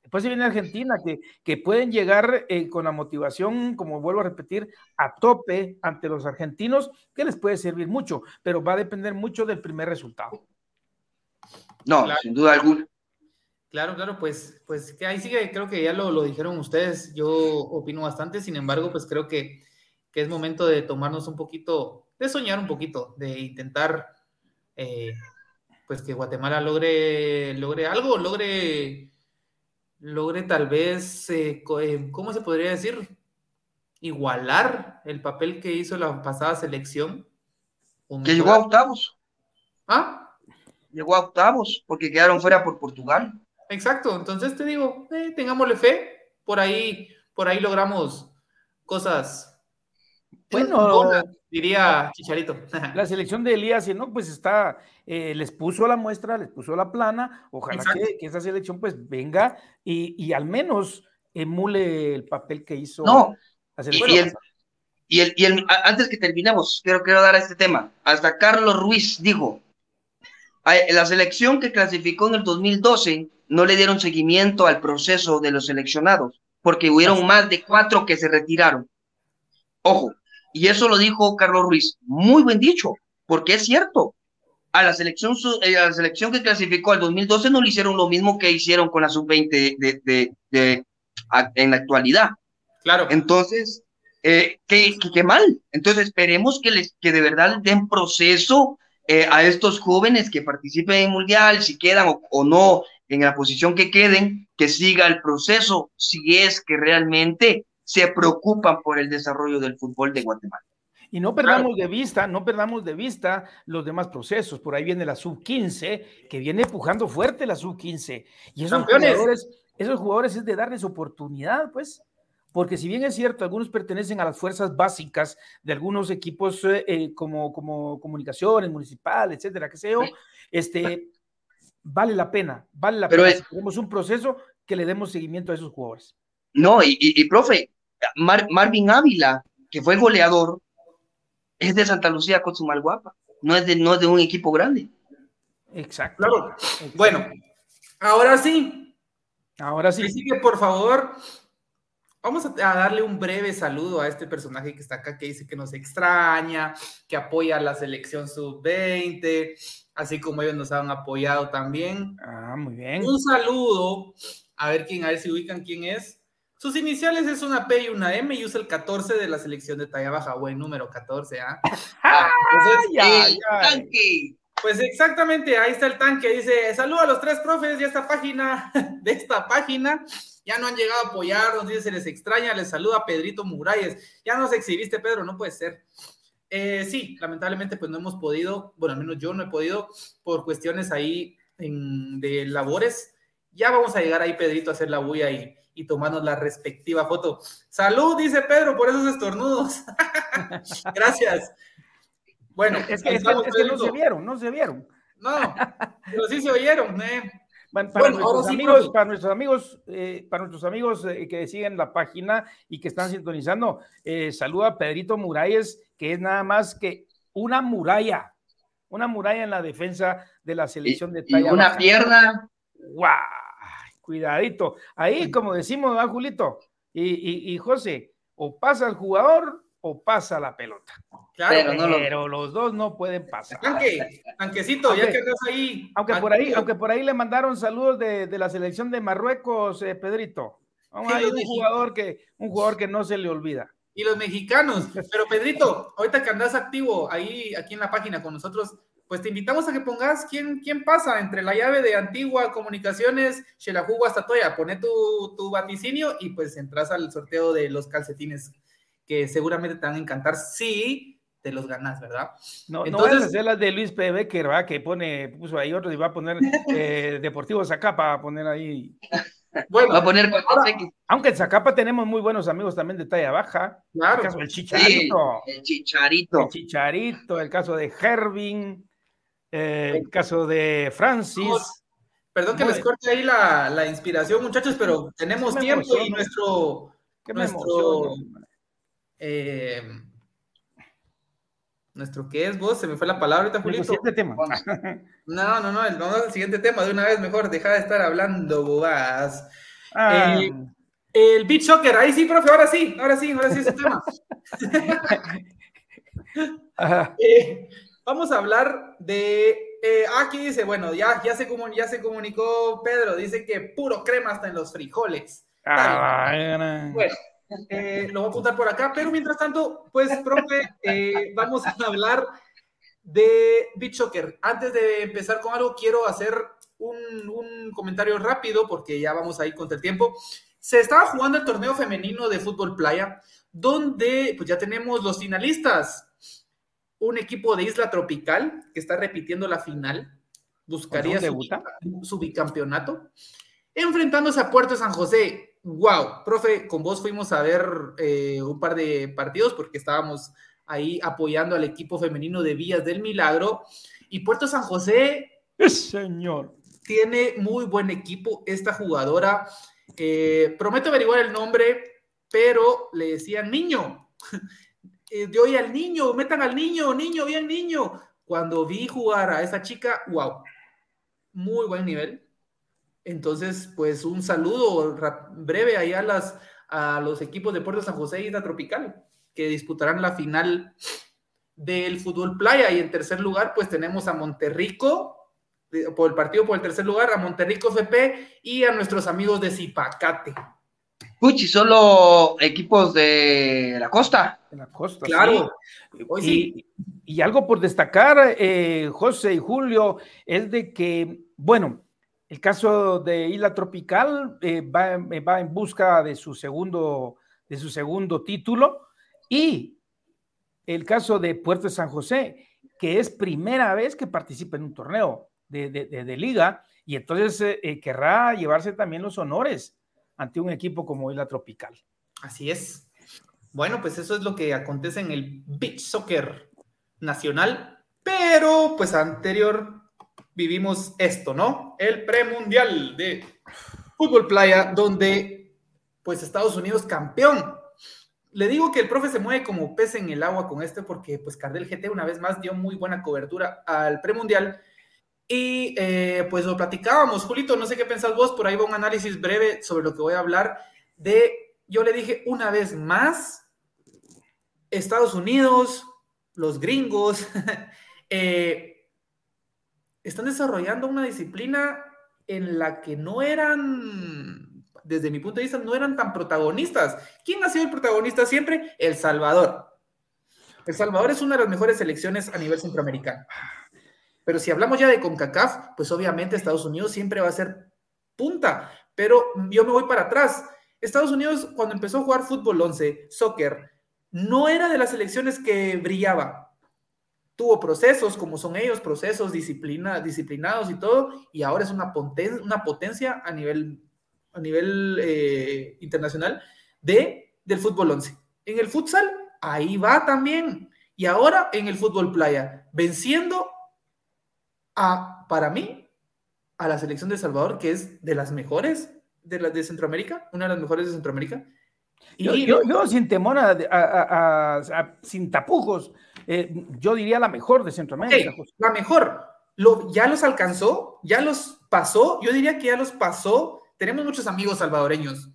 Después se viene Argentina, que, que pueden llegar eh, con la motivación, como vuelvo a repetir, a tope ante los argentinos, que les puede servir mucho, pero va a depender mucho del primer resultado. No, sin duda alguna. Claro, claro, pues, pues que ahí sigue, creo que ya lo, lo, dijeron ustedes, yo opino bastante, sin embargo, pues creo que, que es momento de tomarnos un poquito de soñar un poquito, de intentar eh, pues que Guatemala logre, logre algo, logre, logre tal vez, eh, eh, ¿cómo se podría decir? Igualar el papel que hizo la pasada selección. Que llegó a octavos. ¿Ah? Llegó a octavos, porque quedaron fuera por Portugal. Exacto, entonces te digo, tengámosle fe, por ahí, por ahí logramos cosas bueno, diría Chicharito. La selección de Elías, ¿no? Pues está, eh, les puso la muestra, les puso la plana. Ojalá que, esa selección pues venga y, al menos emule el papel que hizo no, la selección. Y, el, y, el, antes que terminemos, quiero, quiero dar a este tema. Hasta Carlos Ruiz dijo, la selección que clasificó en el 2012 no le dieron seguimiento al proceso de los seleccionados, porque hubieron más de cuatro que se retiraron. Ojo, y eso lo dijo Carlos Ruiz. Muy buen dicho, porque es cierto. A la selección, eh, a la selección que clasificó al 2012 no le hicieron lo mismo que hicieron con la sub-20 de, de, en la actualidad. Claro. Entonces, eh, qué, qué, mal. Entonces, esperemos que, les, que de verdad den proceso eh, a estos jóvenes que participen en el Mundial, si quedan o, o, no en la posición que queden, que siga el proceso, si es que realmente se preocupan por el desarrollo del fútbol de Guatemala. Y no perdamos de vista, no perdamos de vista los demás procesos. Por ahí viene la sub-15, que viene empujando fuerte la sub-15. Y esos jugadores, esos jugadores es de darles oportunidad, pues. Porque si bien es cierto, algunos pertenecen a las fuerzas básicas de algunos equipos eh, eh, como, como comunicaciones, municipal, etcétera, que sé yo, este, vale la pena, vale la Pero pena. tenemos un proceso que le demos seguimiento a esos jugadores. No, y, y, y profe, Marvin Ávila, que fue goleador, es de Santa Lucía con su Malguapa, no es de, no es de un equipo grande. Exacto. Bueno, ahora sí. Ahora sí. Así que por favor, vamos a, darle un breve saludo a este personaje que está acá, que dice que nos extraña, que apoya a la selección sub-20, así como ellos nos han apoyado también. Ah, muy bien. Un saludo, a ver quién, a ver si ubican quién es. Sus iniciales es una P y una M y usa el 14 de la selección de talla baja, buen número 14, ¿ah? ah el tanque. Pues exactamente, ahí está el tanque, dice, saludo a los tres profes de esta página, de esta página, ya no han llegado a apoyarnos, dice, se les extraña, les saluda Pedrito Muralles, ya nos exhibiste, Pedro, no puede ser. Eh, sí, lamentablemente pues no hemos podido, bueno, al menos yo no he podido, por cuestiones ahí de labores, ya vamos a llegar ahí, Pedrito, a hacer la bulla y y tomarnos la respectiva foto. Salud, dice Pedro, por esos estornudos. Gracias. Bueno, es que, no se vieron, no se vieron. No, pero sí se oyeron. Eh. para, nuestros amigos, para, nuestros amigos, eh, para nuestros amigos, eh, que siguen la página y que están sintonizando, eh, saluda a Pedrito Muralles, que es nada más que una muralla, una muralla en la defensa de la selección de talla. Y una pierna. ¡Guau! cuidadito. Ahí, como decimos, ¿verdad, Julito? Y, y, José, o pasa el jugador o pasa la pelota. Claro, pero, los dos no pueden pasar. Tanque, tanquecito, ya que estás ahí. Aunque por ahí, aunque por ahí le mandaron saludos de, de la selección de Marruecos, eh, Pedrito. Vamos a un jugador que, un jugador que no se le olvida. y los mexicanos. Pero Pedrito, ahorita que andas activo ahí, aquí en la página con nosotros, pues te invitamos a que pongas quién, quién pasa entre la llave de Antigua Comunicaciones, Xelajugo hasta Toya. Pone tu, tu vaticinio y pues entras al sorteo de los calcetines que seguramente te van a encantar si te los ganas, ¿verdad? No, Entonces, no vas a hacer las de Luis P. Becker, ¿verdad? Que pone, puso ahí otro y va a poner eh, Deportivo Zacapa, a poner ahí. Bueno, va a poner aunque en Zacapa tenemos muy buenos amigos también de talla baja. Claro. El caso del Chicharito. el Chicharito. El Chicharito, el caso de Hervin, eh, el caso de Francis. Perdón que les corte ahí la, la, inspiración, muchachos, pero tenemos tiempo y nuestro. nuestro eh, nuestro qué es vos, se me fue la palabra ahorita, Julito. siguiente tema. No, no, no, el, no, el siguiente tema, de una vez mejor, deja de estar hablando bobadas. Ah. Eh, el beat soccer, ahí sí, profe, ahora sí, ahora sí, ahora sí ese tema. eh, vamos a hablar de. Eh, aquí dice, bueno, ya, ya, se ya se comunicó Pedro, dice que puro crema hasta en los frijoles. Ah, bueno, eh, lo voy a apuntar por acá, pero mientras tanto, pues, profe, eh, vamos a hablar de Beach Soccer. Antes de empezar con algo, quiero hacer un, un, comentario rápido porque ya vamos ahí contra el tiempo. Se estaba jugando el torneo femenino de fútbol playa, donde pues ya tenemos los finalistas. Un equipo de Isla Tropical que está repitiendo la final, buscaría su, su bicampeonato, enfrentándose a Puerto San José, wow, profe, con vos fuimos a ver eh, un par de partidos porque estábamos ahí apoyando al equipo femenino de Vías del Milagro y Puerto San José. Señor. Tiene muy buen equipo esta jugadora. Eh, prometo averiguar el nombre, pero le decían niño. eh, de hoy al niño, metan al niño, niño, bien niño. Cuando vi jugar a esa chica, wow, muy buen nivel entonces, pues un saludo breve ahí a, las, a los equipos de Puerto San José y Isla Tropical, que disputarán la final del fútbol playa. Y en tercer lugar, pues tenemos a Monterrico, por el partido por el tercer lugar, a Monterrico FP y a nuestros amigos de Zipacate. Puchi, solo equipos de la costa. De la costa, claro. Sí. Y, y, algo por destacar, eh, José y Julio, es de que, bueno, el caso de Isla Tropical eh, va, eh, va, en busca de su, segundo, título y el caso de Puerto de San José, que es primera vez que participa en un torneo de liga y entonces eh, eh, querrá llevarse también los honores ante un equipo como Isla Tropical. Así es. Bueno, pues eso es lo que acontece en el beach soccer nacional, pero pues anterior vivimos esto, ¿no? El premundial de fútbol playa, donde pues Estados Unidos campeón. Le digo que el profe se mueve como pez en el agua con este porque pues Cardel GT una vez más dio muy buena cobertura al premundial y eh, pues lo platicábamos. Julito, no sé qué pensás vos, por ahí va un análisis breve sobre lo que voy a hablar de, yo le dije una vez más, Estados Unidos, los gringos, eh, están desarrollando una disciplina en la que no eran, desde mi punto de vista, no eran tan protagonistas. ¿Quién ha sido el protagonista siempre? El Salvador. El Salvador es una de las mejores selecciones a nivel centroamericano. Pero si hablamos ya de CONCACAF, pues obviamente Estados Unidos siempre va a ser punta. Pero yo me voy para atrás. Estados Unidos, cuando empezó a jugar fútbol 11, soccer, no era de las selecciones que brillaba tuvo procesos como son ellos, procesos disciplina, disciplinados y todo, y ahora es una, potencia, una potencia a nivel, a nivel eh, internacional de, del fútbol 11. En el futsal, ahí va también. Y ahora en el fútbol playa, venciendo a, para mí, a la selección de Salvador, que es de las mejores de, la, de Centroamérica, una de las mejores de Centroamérica. Y yo, yo, yo sin temor, a, a, a, sin tapujos, eh, yo diría la mejor de Centroamérica. Okay, la mejor. Lo, ya los alcanzó, ya los pasó, yo diría que ya los pasó. Tenemos muchos amigos salvadoreños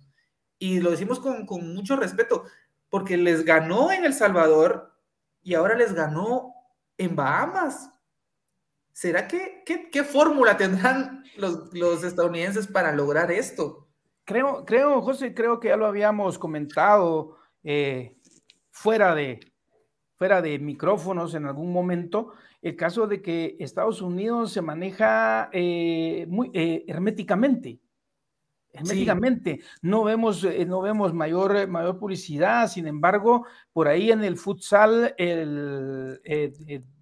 y lo decimos con, con mucho respeto, porque les ganó en El Salvador y ahora les ganó en Bahamas. ¿Será que qué, qué fórmula tendrán los, los, estadounidenses para lograr esto? Creo, creo, José, creo que ya lo habíamos comentado. Eh, fuera de, fuera de micrófonos en algún momento, el caso de que Estados Unidos se maneja eh, muy eh, herméticamente. Herméticamente, no vemos, eh, no vemos mayor, mayor publicidad, sin embargo, por ahí en el futsal, el,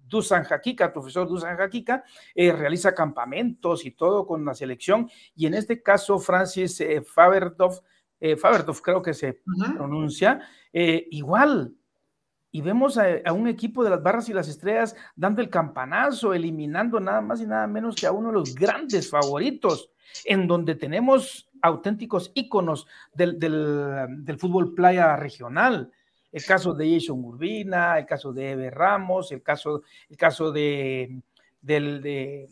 Dusan Hakika, profesor Dusan Hakika, realiza campamentos y todo con la selección, y en este caso, Francis Fabertov, Fabertov creo que se pronuncia, igual, y vemos a, un equipo de las barras y las estrellas dando el campanazo, eliminando nada más y nada menos que a uno de los grandes favoritos, en donde tenemos auténticos íconos del, fútbol playa regional. El caso de Jason Urbina, el caso de Eber Ramos, el caso, el caso de, del,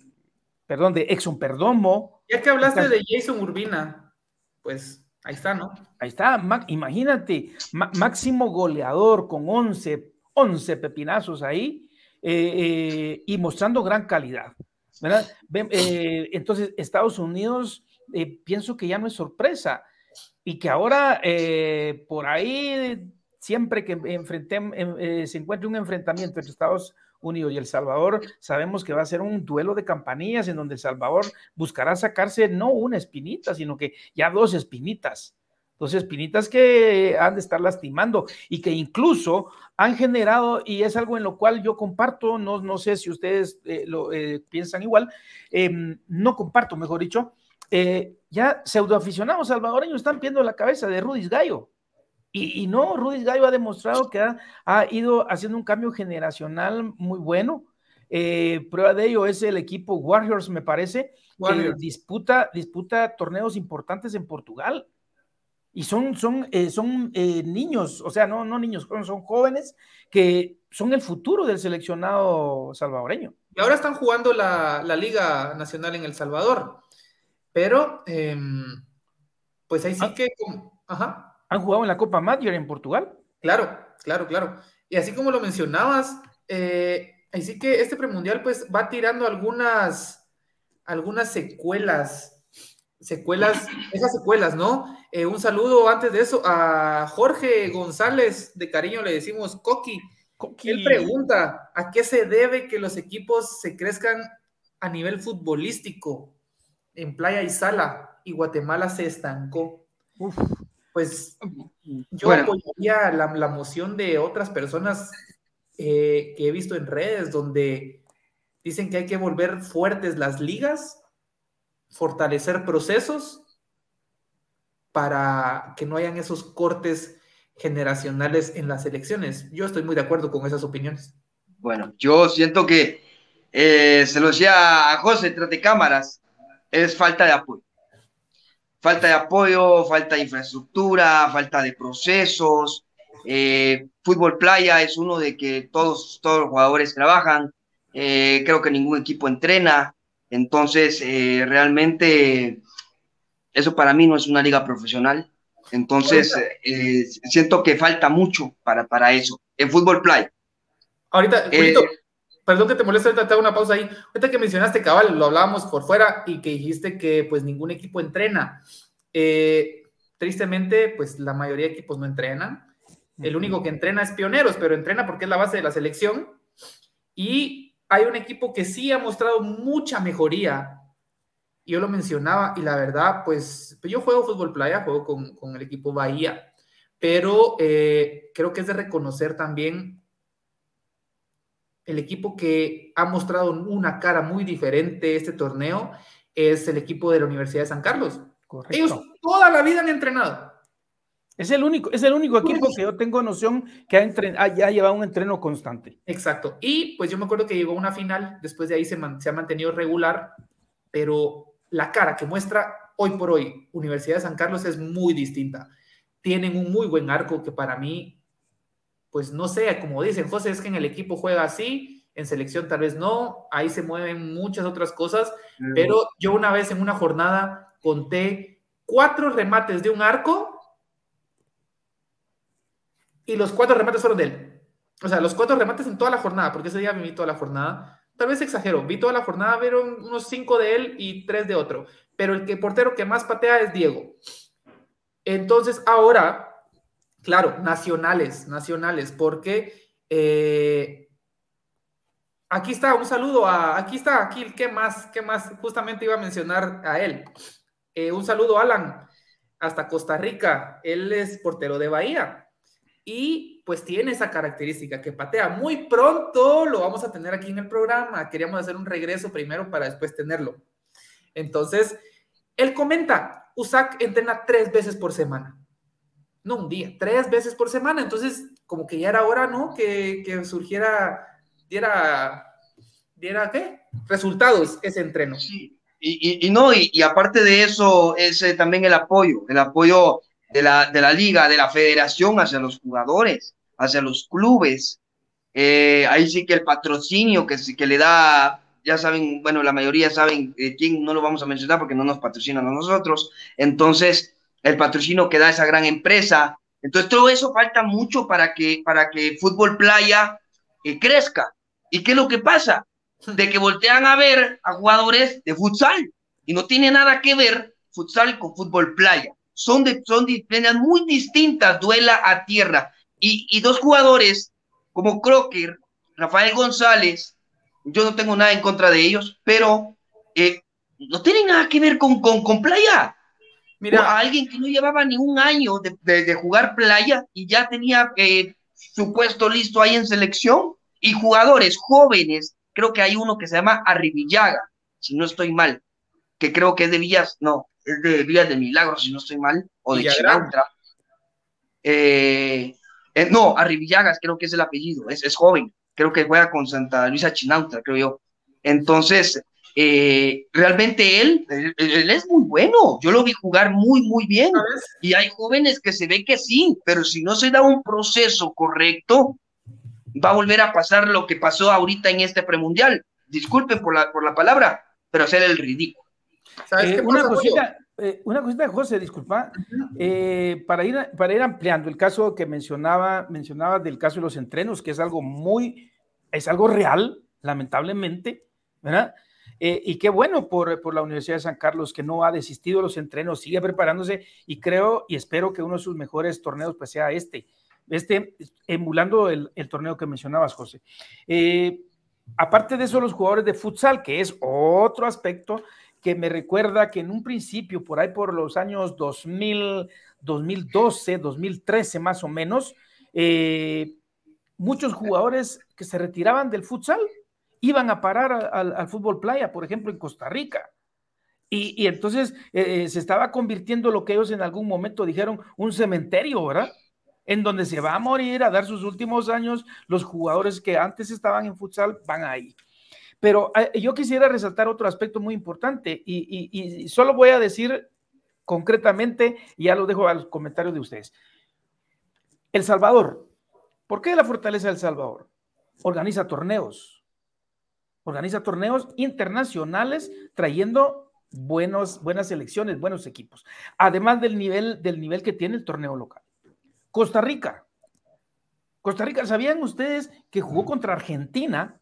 perdón, de Exxon Perdomo. Ya que hablaste de Jason Urbina, pues Ahí está, ¿no? Ahí está, imagínate, máximo goleador con 11, 11 pepinazos ahí eh, eh, y mostrando gran calidad. Eh, entonces, Estados Unidos, pienso que ya no es sorpresa y que ahora por ahí, siempre que se encuentre un enfrentamiento entre Estados Unidos y El Salvador, sabemos que va a ser un duelo de campanillas en donde El Salvador buscará sacarse no una espinita, sino que ya dos espinitas. Dos espinitas que han de estar lastimando y que incluso han generado, y es algo en lo cual yo comparto, no, no sé si ustedes eh, lo eh, piensan igual, em, no comparto, mejor dicho, eh, ya pseudoaficionados salvadoreños están viendo la cabeza de Rudis Gallo. Y, no, Rudy Gallo ha demostrado que ha, ido haciendo un cambio generacional muy bueno. Eh, prueba de ello es el equipo Warriors, me parece, que disputa, disputa torneos importantes en Portugal. Y son, son, eh, son eh, niños, o sea, no, no niños, son jóvenes que son el futuro del seleccionado salvadoreño. Y ahora están jugando la, Liga Nacional en El Salvador. Pero, em, pues ahí sí ah. que... Ajá han jugado en la Copa Mayor en Portugal. Claro, claro, claro. Y así como lo mencionabas, eh, así que este premundial pues va tirando algunas, algunas secuelas, secuelas, esas secuelas, ¿no? Eh, un saludo antes de eso a Jorge González, de cariño le decimos Coqui. Coqui. Él pregunta, ¿a qué se debe que los equipos se crezcan a nivel futbolístico en Playa y Sala y Guatemala se estancó? Uf pues yo apoyaría la, moción de otras personas eh, que he visto en redes donde dicen que hay que volver fuertes las ligas, fortalecer procesos para que no hayan esos cortes generacionales en las elecciones. Yo estoy muy de acuerdo con esas opiniones. Bueno, yo siento que, eh, se lo decía a José tras de cámaras, es falta de apoyo falta de apoyo, falta de infraestructura, falta de procesos. Eh, fútbol playa es uno de que todos, todos los jugadores trabajan. Eh, creo que ningún equipo entrena. Entonces, eh, realmente, eso para mí no es una liga profesional. Entonces, siento que falta mucho para, para eso. En fútbol playa. Ahorita, perdón que te moleste, hago una pausa ahí. Ahorita que mencionaste, cabal, lo hablábamos por fuera y que dijiste que pues ningún equipo entrena. Eh, tristemente, pues la mayoría de equipos no entrenan. El único que entrena es Pioneros, pero entrena porque es la base de la selección. Y hay un equipo que sí ha mostrado mucha mejoría. Yo lo mencionaba y la verdad, pues, yo juego fútbol playa, juego con, el equipo Bahía, pero eh, creo que es de reconocer también el equipo que ha mostrado una cara muy diferente este torneo es el equipo de la Universidad de San Carlos. Ellos toda la vida han entrenado. Es el único, es el único equipo que yo tengo noción que ha, ha, llevado un entreno constante. Exacto. Y pues yo me acuerdo que llegó a una final, después de ahí se, se ha mantenido regular, pero la cara que muestra hoy por hoy Universidad de San Carlos es muy distinta. Tienen un muy buen arco que para mí pues no sé, como dicen, José, es que en el equipo juega así, en selección tal vez no, ahí se mueven muchas otras cosas, pero yo una vez en una jornada conté cuatro remates de un arco y los cuatro remates fueron de él. O sea, los cuatro remates en toda la jornada, porque ese día vi toda la jornada. Tal vez exagero, vi toda la jornada, vieron unos cinco de él y tres de otro. Pero el que portero que más patea es Diego. Entonces, ahora Claro, nacionales, nacionales, porque eh, aquí está, un saludo a, aquí está, aquí, ¿qué más? ¿Qué más? Justamente iba a mencionar a él. Eh, un saludo, Alan, hasta Costa Rica. Él es portero de Bahía y pues tiene esa característica que patea. Muy pronto lo vamos a tener aquí en el programa. Queríamos hacer un regreso primero para después tenerlo. Entonces, él comenta, Usac entrena tres veces por semana. No un día, tres veces por semana. Entonces, como que ya era hora, ¿no? Que, que surgiera, diera, diera, ¿qué? Resultados ese entreno. Sí. Y, y, no, y, y, aparte de eso, es eh, también el apoyo, el apoyo de la, de la liga, de la federación hacia los jugadores, hacia los clubes. Eh, ahí sí que el patrocinio que, que le da ya saben, bueno, la mayoría saben eh, quién, no lo vamos a mencionar porque no nos patrocinan a nosotros. Entonces, el patrocinio que da esa gran empresa. Entonces, todo eso falta mucho para que, para que fútbol playa eh, crezca. ¿Y qué es lo que pasa? De que voltean a ver a jugadores de futsal y no tiene nada que ver futsal con fútbol playa. Son, de, son disciplinas muy distintas, duela a tierra. Y, y dos jugadores como Crocker, Rafael González, yo no tengo nada en contra de ellos, pero eh, no tienen nada que ver con, con, con playa. Mira, a alguien que no llevaba ni un año de, de, de jugar playa y ya tenía eh, su puesto listo ahí en selección, y jugadores jóvenes, creo que hay uno que se llama Arribillaga, si no estoy mal, que creo que es de Villas, no, es de Villas de Milagro, si no estoy mal, o de Chinautra. Eh, eh, no, Arribillagas creo que es el apellido, es, es joven creo que juega con Santa Luisa Chinauta, creo yo. Entonces, eh, realmente él, él, él, es muy bueno. Yo lo vi jugar muy, muy bien. Y hay jóvenes que se ve que sí, pero si no se da un proceso correcto, va a volver a pasar lo que pasó ahorita en este premundial. Disculpen por la, por la palabra, pero hacer el ridículo. Eh, una, cosita, eh, una cosita, José, disculpa, eh, para, ir, para ir ampliando el caso que mencionaba, mencionaba del caso de los entrenos, que es algo muy, es algo real, lamentablemente, ¿verdad? Eh, y qué bueno por, por, la Universidad de San Carlos que no ha desistido de los entrenos, sigue preparándose y creo y espero que uno de sus mejores torneos pues sea este, este emulando el, torneo que mencionabas, José. Eh, aparte de eso, los jugadores de futsal, que es otro aspecto, que me recuerda que en un principio, por ahí por los años 2000, 2012, 2013 más o menos, eh, muchos jugadores que se retiraban del futsal iban a parar al, fútbol playa, por ejemplo, en Costa Rica. Y, entonces eh, se estaba convirtiendo lo que ellos en algún momento dijeron un cementerio, ¿verdad? En donde se va a morir a dar sus últimos años los jugadores que antes estaban en futsal van ahí. Pero eh, yo quisiera resaltar otro aspecto muy importante y, y, y, solo voy a decir concretamente, y ya lo dejo a los comentarios de ustedes. El Salvador. ¿Por qué la fortaleza del Salvador? Organiza torneos. Organiza torneos internacionales trayendo buenos, buenas selecciones, buenos equipos. Además del nivel, del nivel que tiene el torneo local. Costa Rica. Costa Rica, ¿sabían ustedes que jugó contra Argentina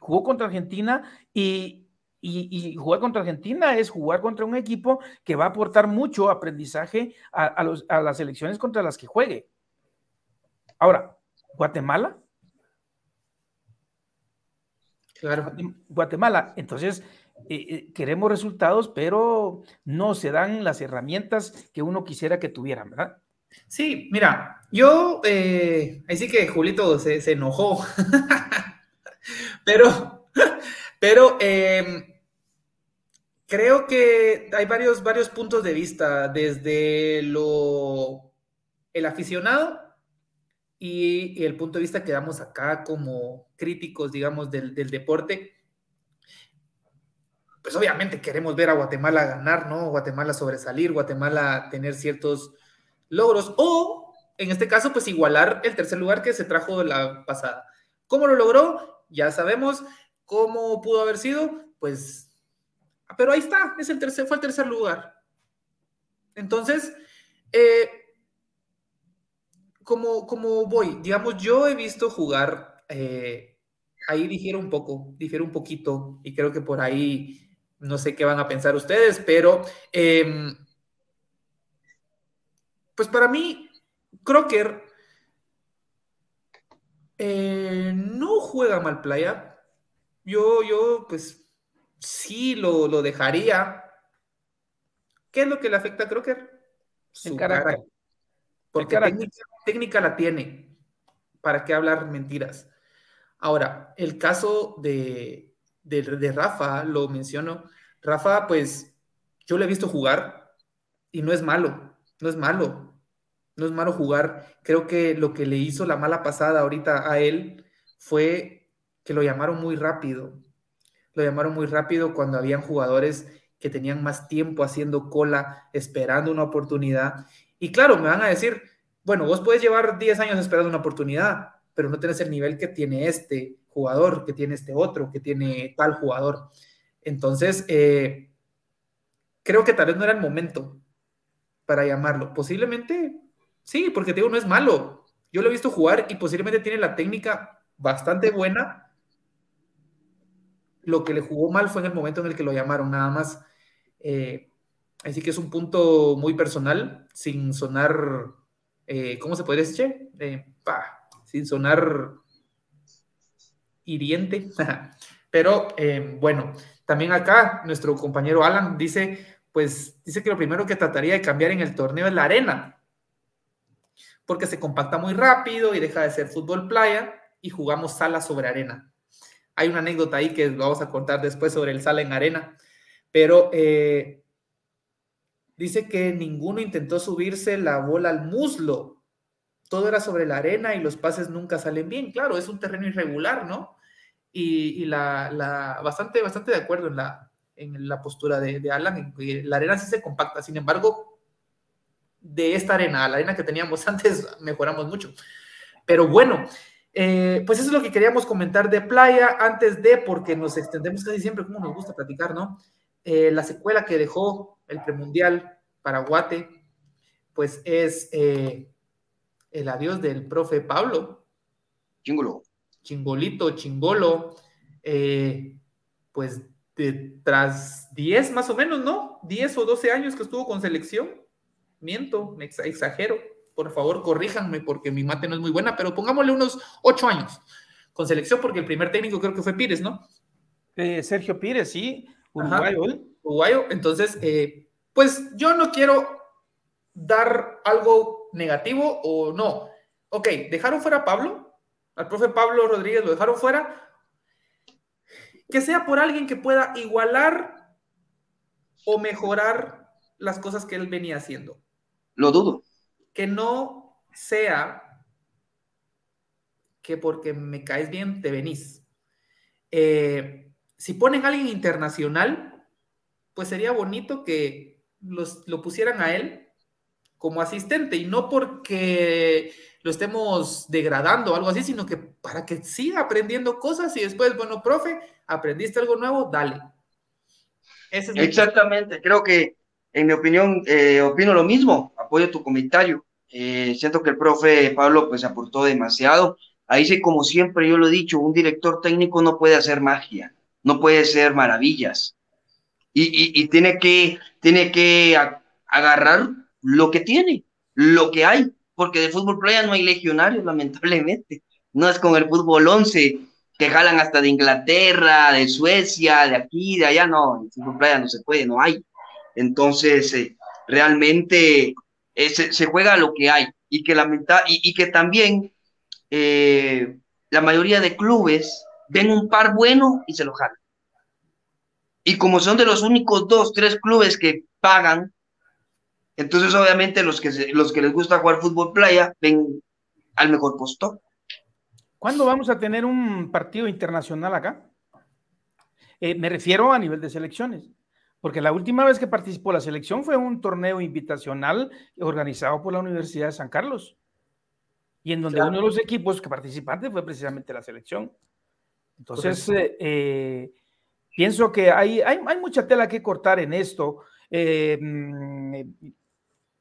jugó contra Argentina y, y, jugar contra Argentina es jugar contra un equipo que va a aportar mucho aprendizaje a, a, los, a las elecciones contra las que juegue. Ahora, Guatemala. Claro. Guatemala. Entonces, eh, eh, queremos resultados, pero no se dan las herramientas que uno quisiera que tuvieran, ¿verdad? Sí, mira, yo, eh, ahí sí que Julito se, se enojó. Pero, pero eh, creo que hay varios, varios puntos de vista, desde lo, el aficionado y, el punto de vista que damos acá como críticos, digamos, del, del deporte pues obviamente queremos ver a Guatemala ganar, ¿no? Guatemala sobresalir, Guatemala tener ciertos logros o, en este caso, pues igualar el tercer lugar que se trajo la pasada. ¿Cómo lo logró? ya sabemos cómo pudo haber sido, pues, pero ahí está, es el tercer, fue el tercer lugar. Entonces, eh, como, como voy, digamos, yo he visto jugar, eh, ahí difiere un poco, difiere un poquito, y creo que por ahí no sé qué van a pensar ustedes, pero eh, pues para mí, Crocker eh, no juega mal playa. Yo, yo, pues sí lo, lo dejaría. ¿Qué es lo que le afecta a Crocker? Su carácter. Porque Técnica, la tiene. ¿Para qué hablar mentiras? Ahora, el caso de, de, Rafa, lo menciono. Rafa, pues yo le he visto jugar y no es malo, no es malo, no es malo jugar. Creo que lo que le hizo la mala pasada ahorita a él fue que lo llamaron muy rápido. Lo llamaron muy rápido cuando habían jugadores que tenían más tiempo haciendo cola, esperando una oportunidad. Y claro, me van a decir, bueno, vos puedes llevar 10 años esperando una oportunidad, pero no tenés el nivel que tiene este jugador, que tiene este otro, que tiene tal jugador. Entonces, eh, creo que tal vez no era el momento para llamarlo. Posiblemente, sí, porque te digo, no es malo. Yo lo he visto jugar y posiblemente tiene la técnica bastante buena. Lo que le jugó mal fue en el momento en el que lo llamaron, nada más. Eh, así que es un punto muy personal, sin sonar, eh, ¿cómo se podría decir? Eh, sin sonar hiriente. Pero bueno, también acá nuestro compañero Alan dice, pues dice que lo primero que trataría de cambiar en el torneo es la arena, porque se compacta muy rápido y deja de ser fútbol playa y jugamos sala sobre arena. Hay una anécdota ahí que vamos a contar después sobre el sala en arena, pero eh, dice que ninguno intentó subirse la bola al muslo. Todo era sobre la arena y los pases nunca salen bien. Claro, es un terreno irregular, ¿no? Y, la, bastante, bastante de acuerdo en la, en la postura de, de Alan. la arena sí se compacta. Sin embargo, de esta arena a la arena que teníamos antes, mejoramos mucho. Pero bueno, eh, pues eso es lo que queríamos comentar de playa antes de, porque nos extendemos casi siempre, como nos gusta platicar, ¿no? Eh, la secuela que dejó el premundial para Guate, pues es eh, el adiós del profe Pablo. Chingolo. Chingolito, chingolo. pues tras 10 más o menos, ¿no? 10 o 12 años que estuvo con selección. Miento, me exagero. Por favor, corríjanme porque mi mate no es muy buena, pero pongámosle unos 8 años con selección porque el primer técnico creo que fue Pires, ¿no? Sergio Pires, sí uruguayo. Uruguayo. Entonces, eh, pues yo no quiero dar algo negativo o no. Ok, dejaron fuera a Pablo, al profe Pablo Rodríguez lo dejaron fuera. Que sea por alguien que pueda igualar o mejorar las cosas que él venía haciendo. Lo dudo. Que no sea que porque me caes bien te venís. Eh, si ponen a alguien internacional, pues sería bonito que los, lo pusieran a él como asistente y no porque lo estemos degradando o algo así, sino que para que siga aprendiendo cosas y después, bueno, profe, aprendiste algo nuevo, dale. Exactamente, creo que en mi opinión, eh, opino lo mismo, apoyo tu comentario. Eh, siento que el profe Pablo pues aportó demasiado. Ahí sí, como siempre yo lo he dicho, un director técnico no puede hacer magia no puede ser maravillas. Y, tiene que, tiene que agarrar lo que tiene, lo que hay, porque de fútbol playa no hay legionarios, lamentablemente. No es con el fútbol 11 que jalan hasta de Inglaterra, de Suecia, de aquí, de allá, no, fútbol playa no se puede, no hay. Entonces, eh, realmente eh, se, juega lo que hay y que, lamenta y, y que también eh, la mayoría de clubes ven un par bueno y se lo jalan. Y como son de los únicos dos, tres clubes que pagan, entonces obviamente los que, los que les gusta jugar fútbol playa ven al mejor postor. ¿Cuándo vamos a tener un partido internacional acá? Eh, me refiero a nivel de selecciones, porque la última vez que participó la selección fue un torneo invitacional organizado por la Universidad de San Carlos, y en donde uno de los equipos que participantes fue precisamente la selección. Entonces, eh, eh, pienso que hay, hay, mucha tela que cortar en esto. Eh, mm,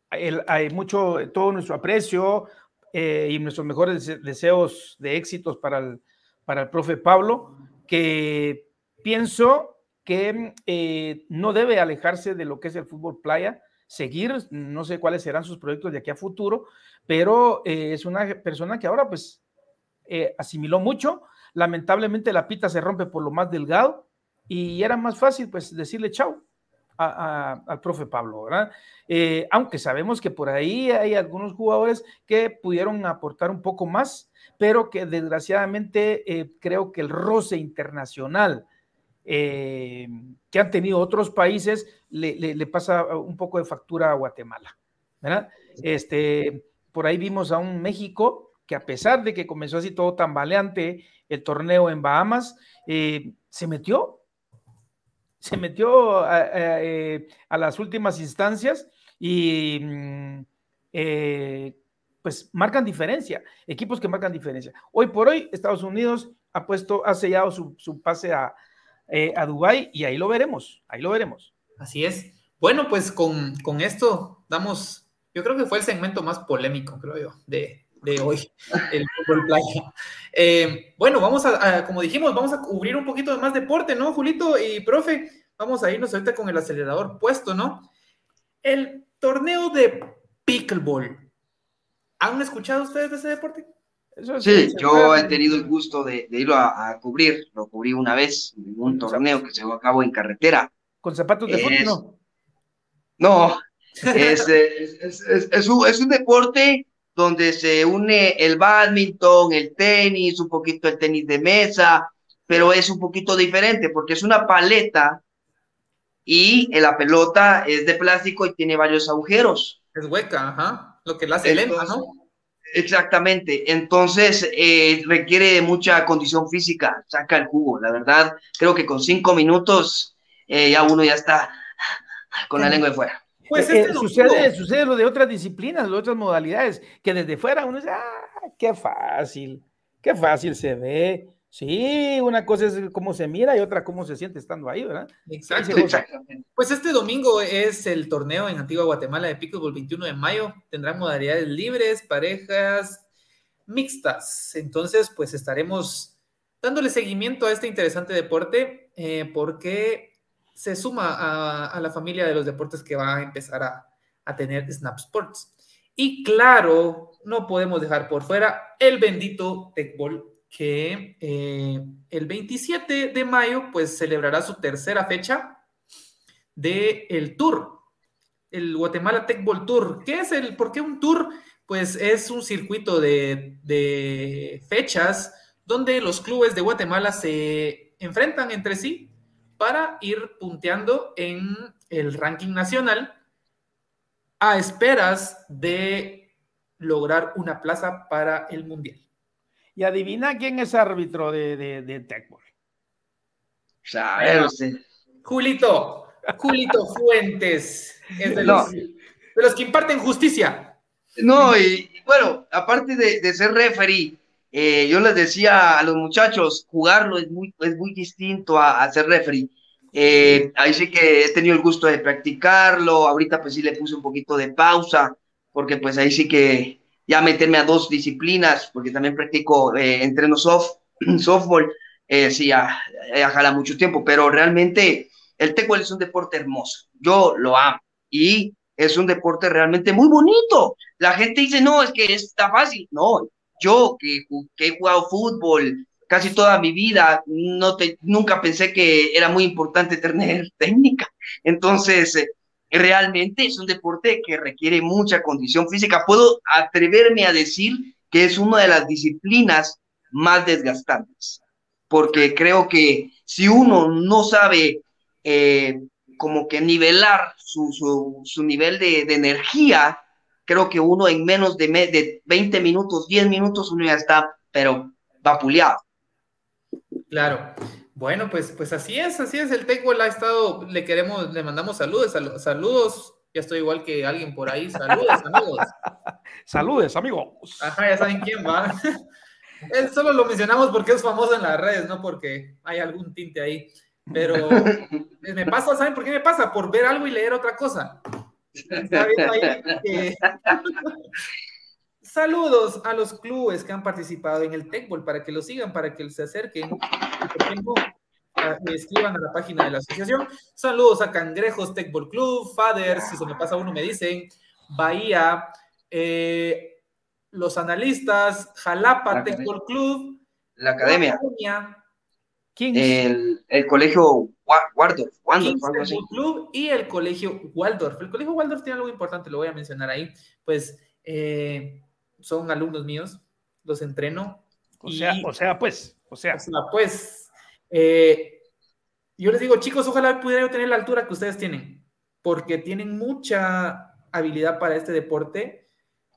hay mucho, todo nuestro aprecio y nuestros mejores deseos de éxitos para el, para el profe Pablo, que pienso que no debe alejarse de lo que es el fútbol playa, seguir, no sé cuáles serán sus proyectos de aquí a futuro, pero eh, es una persona que ahora pues eh, asimiló mucho. Lamentablemente la pita se rompe por lo más delgado y era más fácil pues decirle chao al profe Pablo, ¿verdad? Eh, aunque sabemos que por ahí hay algunos jugadores que pudieron aportar un poco más, pero que desgraciadamente creo que el roce internacional que han tenido otros países le, le, pasa un poco de factura a Guatemala, ¿verdad? Este, por ahí vimos a un México que a pesar de que comenzó así todo tambaleante el torneo en Bahamas, eh, se metió, se metió eh, a, las últimas instancias y mm, eh, pues marcan diferencia, equipos que marcan diferencia. Hoy por hoy Estados Unidos ha puesto, ha sellado su, pase a, a Dubái y ahí lo veremos, ahí lo veremos. Así es. Bueno, pues con, con esto damos yo creo que fue el segmento más polémico, creo yo, de, hoy, el fútbol playa. Eh, bueno, vamos a, como dijimos, vamos a cubrir un poquito de más deporte, ¿no, Julito y profe? Vamos a irnos ahorita con el acelerador puesto, ¿no? El torneo de pickleball. ¿Han escuchado ustedes de ese deporte? sí, yo he tenido el gusto de, irlo a, cubrir, lo cubrí una vez en un torneo que se llevó a cabo en carretera. ¿Con zapatos de fútbol? No, no es, es, es, un, es, un, deporte donde se une el badminton, el tenis, un poquito el tenis de mesa, pero es un poquito diferente porque es una paleta y la pelota es de plástico y tiene varios agujeros. Es hueca, ajá. Lo que la hace lenta, ¿no? Exactamente. Entonces eh, requiere mucha condición física, saca el jugo. La verdad, creo que con cinco minutos eh, ya uno ya está con la lengua de fuera. Pues eh, este sucede, sucede lo de otras disciplinas, de otras modalidades, que desde fuera uno dice, ah, qué fácil, qué fácil se ve. Sí, una cosa es cómo se mira y otra cómo se siente estando ahí, ¿verdad? Exacto. Pues este domingo es el torneo en Antigua Guatemala de Pickleball 21 de mayo. Tendrán modalidades libres, parejas, mixtas. Entonces, pues estaremos dándole seguimiento a este interesante deporte eh, porque se suma a, la familia de los deportes que va a empezar a, tener Snap Sports. Y claro, no podemos dejar por fuera el bendito Tecbol, que eh, el 27 de mayo pues celebrará su tercera fecha del el Tour, el Guatemala Tecbol Tour. ¿Qué es el, por qué un tour? Pues es un circuito de, de fechas donde los clubes de Guatemala se enfrentan entre sí para ir punteando en el ranking nacional a esperas de lograr una plaza para el Mundial. Y adivina quién es árbitro de, de, de Tecbol. Julito, Julito Fuentes, es de, los, que imparten justicia. No, y bueno, aparte de, ser referee, eh, yo les decía a los muchachos, jugarlo es muy, es muy distinto a, a ser referee. Eh, ahí sí que he tenido el gusto de practicarlo, ahorita pues sí le puse un poquito de pausa, porque pues ahí sí que ya meterme a dos disciplinas, porque también practico eh, entreno soft, softball, eh, sí, ya, ya, jala mucho tiempo, pero realmente el taekwondo es un deporte hermoso, yo lo amo, y es un deporte realmente muy bonito. La gente dice, no, es que está fácil, no, yo que, que he jugado fútbol, casi toda mi vida, no te, nunca pensé que era muy importante tener técnica. Entonces, eh, realmente es un deporte que requiere mucha condición física. Puedo atreverme a decir que es una de las disciplinas más desgastantes, porque creo que si uno no sabe eh, como que nivelar su, su, nivel de, de, energía, creo que uno en menos de, de 20 minutos, 10 minutos, uno ya está, pero vapuleado. Claro. Bueno, pues, pues así es, así es. El Tecbol ha estado, le queremos, le mandamos saludos, saludos. Ya estoy igual que alguien por ahí. Saludos, amigos. Saludos, amigos. Ajá, ya saben quién va. Él solo lo mencionamos porque es famoso en las redes, no porque hay algún tinte ahí. Pero me pasa, ¿saben por qué me pasa? Por ver algo y leer otra cosa. Que... Saludos a los clubes que han participado en el Tecbol para que lo sigan, para que se acerquen. Y escriban a la página de la asociación. Saludos a Cangrejos Tecbol Club, Fathers, si se me pasa uno me dicen, Bahía, eh, los analistas, Jalapa Tecol Club, la academia, el, el, colegio Waldorf, Waldorf Club y el colegio Waldorf. El colegio Waldorf tiene algo importante, lo voy a mencionar ahí. Pues eh, son alumnos míos, los entreno. O sea, o sea, pues, o sea. pues, eh, yo les digo, chicos, ojalá pudiera tener la altura que ustedes tienen, porque tienen mucha habilidad para este deporte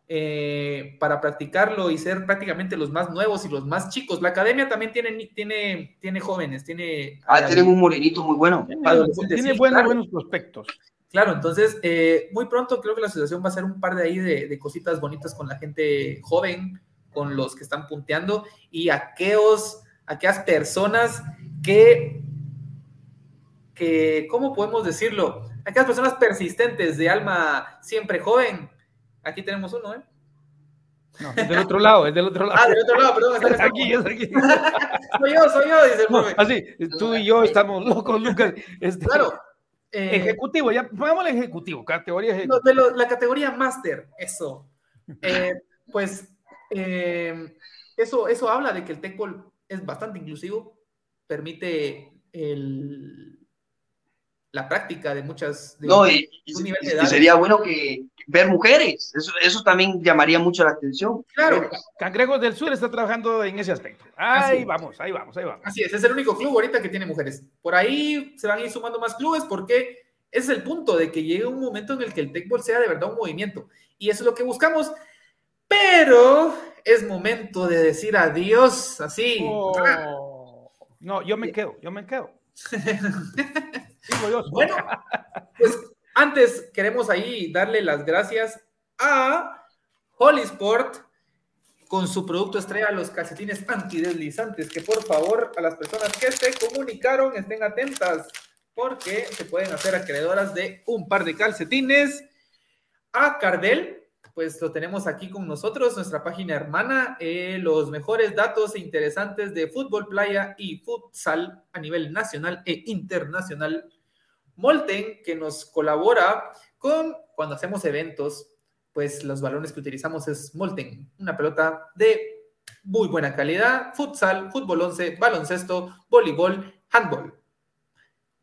eh, para practicarlo y ser prácticamente los más nuevos y los más chicos. La academia también tiene, tiene, tiene jóvenes, tiene... Ah, tienen un morenito muy bueno. Tiene, buenos, buenos prospectos. Claro, entonces eh, muy pronto creo que la asociación va a hacer un par de ahí de, cositas bonitas con la gente joven, con los que están punteando y aquellos, aquellas personas que, que, ¿cómo podemos decirlo? Aquellas personas persistentes de alma siempre joven, Aquí tenemos uno, ¿eh? No, es del otro lado, es del otro lado. Ah, del otro lado, perdón. Es aquí, es aquí. soy yo, soy yo, dice el profe. así, tú y yo estamos locos, Lucas. Este, claro. Eh, ejecutivo, ya pongámosle ejecutivo, categoría ejecutiva. de lo, la categoría máster, eso. Eh, pues eh, eso, eso habla de que el TECPOL es bastante inclusivo, permite el, la práctica de muchas... no, y, sería bueno que ver mujeres, eso, eso también llamaría mucho la atención. Claro. Cangrejos del Sur está trabajando en ese aspecto. Ahí vamos, ahí vamos, ahí vamos. Así es, es el único club ahorita que tiene mujeres. Por ahí se van a ir sumando más clubes porque es el punto de que llegue un momento en el que el Tecbol sea de verdad un movimiento. Y eso es lo que buscamos. Pero es momento de decir adiós, así. Oh. No, yo me quedo, yo me quedo. bueno, pues antes queremos ahí darle las gracias a Holy Sport con su producto estrella, los calcetines antideslizantes, que por favor a las personas que se comunicaron estén atentas, porque se pueden hacer acreedoras de un par de calcetines. A Cardel, pues lo tenemos aquí con nosotros, nuestra página hermana, eh, los mejores datos interesantes de fútbol, playa y futsal a nivel nacional e internacional Molten, que nos colabora con cuando hacemos eventos, pues los balones que utilizamos es Molten, una pelota de muy buena calidad, futsal, fútbol 11, baloncesto, voleibol, handball.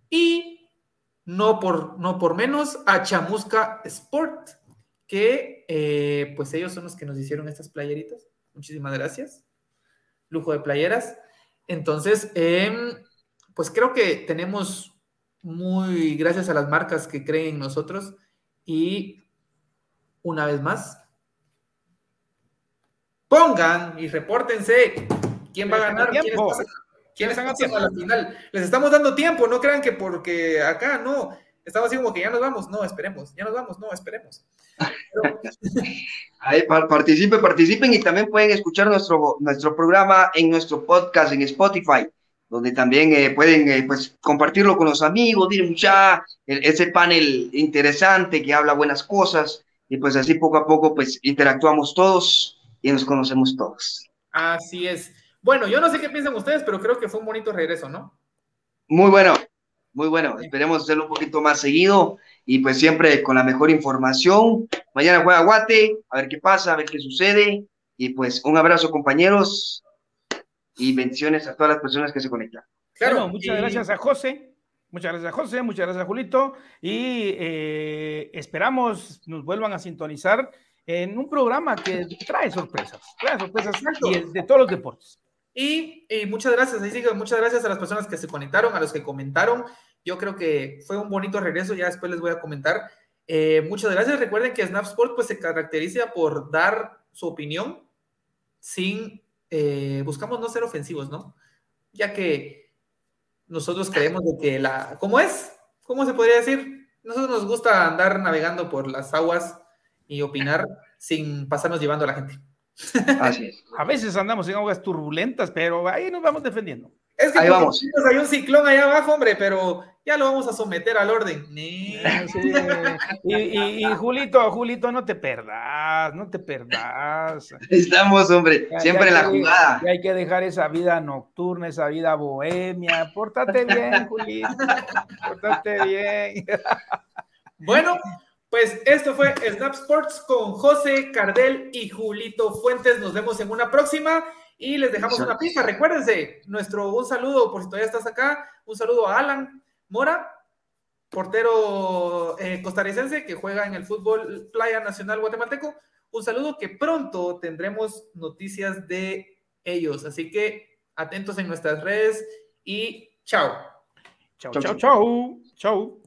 Y no por, no por menos a Chamusca Sport, que eh, pues ellos son los que nos hicieron estas playeritas. Muchísimas gracias. Lujo de playeras. Entonces, em, pues creo que tenemos muy gracias a las marcas que creen en nosotros. Y una vez más, pongan y repórtense quién va a ganar, quiénes, están a la final. Les estamos dando tiempo, no crean que porque acá no, estamos así como que ya nos vamos, no, esperemos, ya nos vamos, no, esperemos. Ahí, participen, participen y también pueden escuchar nuestro, nuestro programa en nuestro podcast en Spotify donde también eh, pueden eh, pues, compartirlo con los amigos, miren mucha, ese panel interesante que habla buenas cosas, y pues así poco a poco pues interactuamos todos y nos conocemos todos. Así es. Bueno, yo no sé qué piensan ustedes, pero creo que fue un bonito regreso, ¿no? Muy bueno, muy bueno. Esperemos hacerlo un poquito más seguido y pues siempre con la mejor información. Mañana juega Guate, a ver qué pasa, a ver qué sucede. Y pues un abrazo compañeros y bendiciones a todas las personas que se conectan. Claro, muchas gracias a José, muchas gracias a José, muchas gracias a Julito y eh, esperamos nos vuelvan a sintonizar en un programa que trae sorpresas, trae sorpresas y de todos los deportes. Y, muchas gracias, ahí sigue, muchas gracias a las personas que se conectaron, a los que comentaron. Yo creo que fue un bonito regreso, ya después les voy a comentar. Eh, muchas gracias. Recuerden que Snap Sport pues, se caracteriza por dar su opinión sin eh, buscamos no ser ofensivos, ¿no? Ya que nosotros creemos de que la... ¿Cómo es? ¿Cómo se podría decir? Nosotros nos gusta andar navegando por las aguas y opinar sin pasarnos llevando a la gente. Así es. A veces andamos en aguas turbulentas, pero ahí nos vamos defendiendo. Es que ahí vamos. hay un ciclón allá abajo, hombre, pero ya lo vamos a someter al orden. Y, Julito, Julito, no te perdas, no te perdas. Estamos, hombre, siempre en la jugada. hay que dejar esa vida nocturna, esa vida bohemia. Pórtate bien, Julito. Pórtate bien. Bueno, Pues esto fue Snap Sports con José Cardel y Julito Fuentes. Nos vemos en una próxima y les dejamos una pista. Recuérdense, nuestro un saludo, por si todavía estás acá, un saludo a Alan Mora, portero eh, costarricense que juega en el fútbol Playa Nacional Guatemalteco. Un saludo que pronto tendremos noticias de ellos. Así que atentos en nuestras redes y chao. Chao, chao, chao. Chao.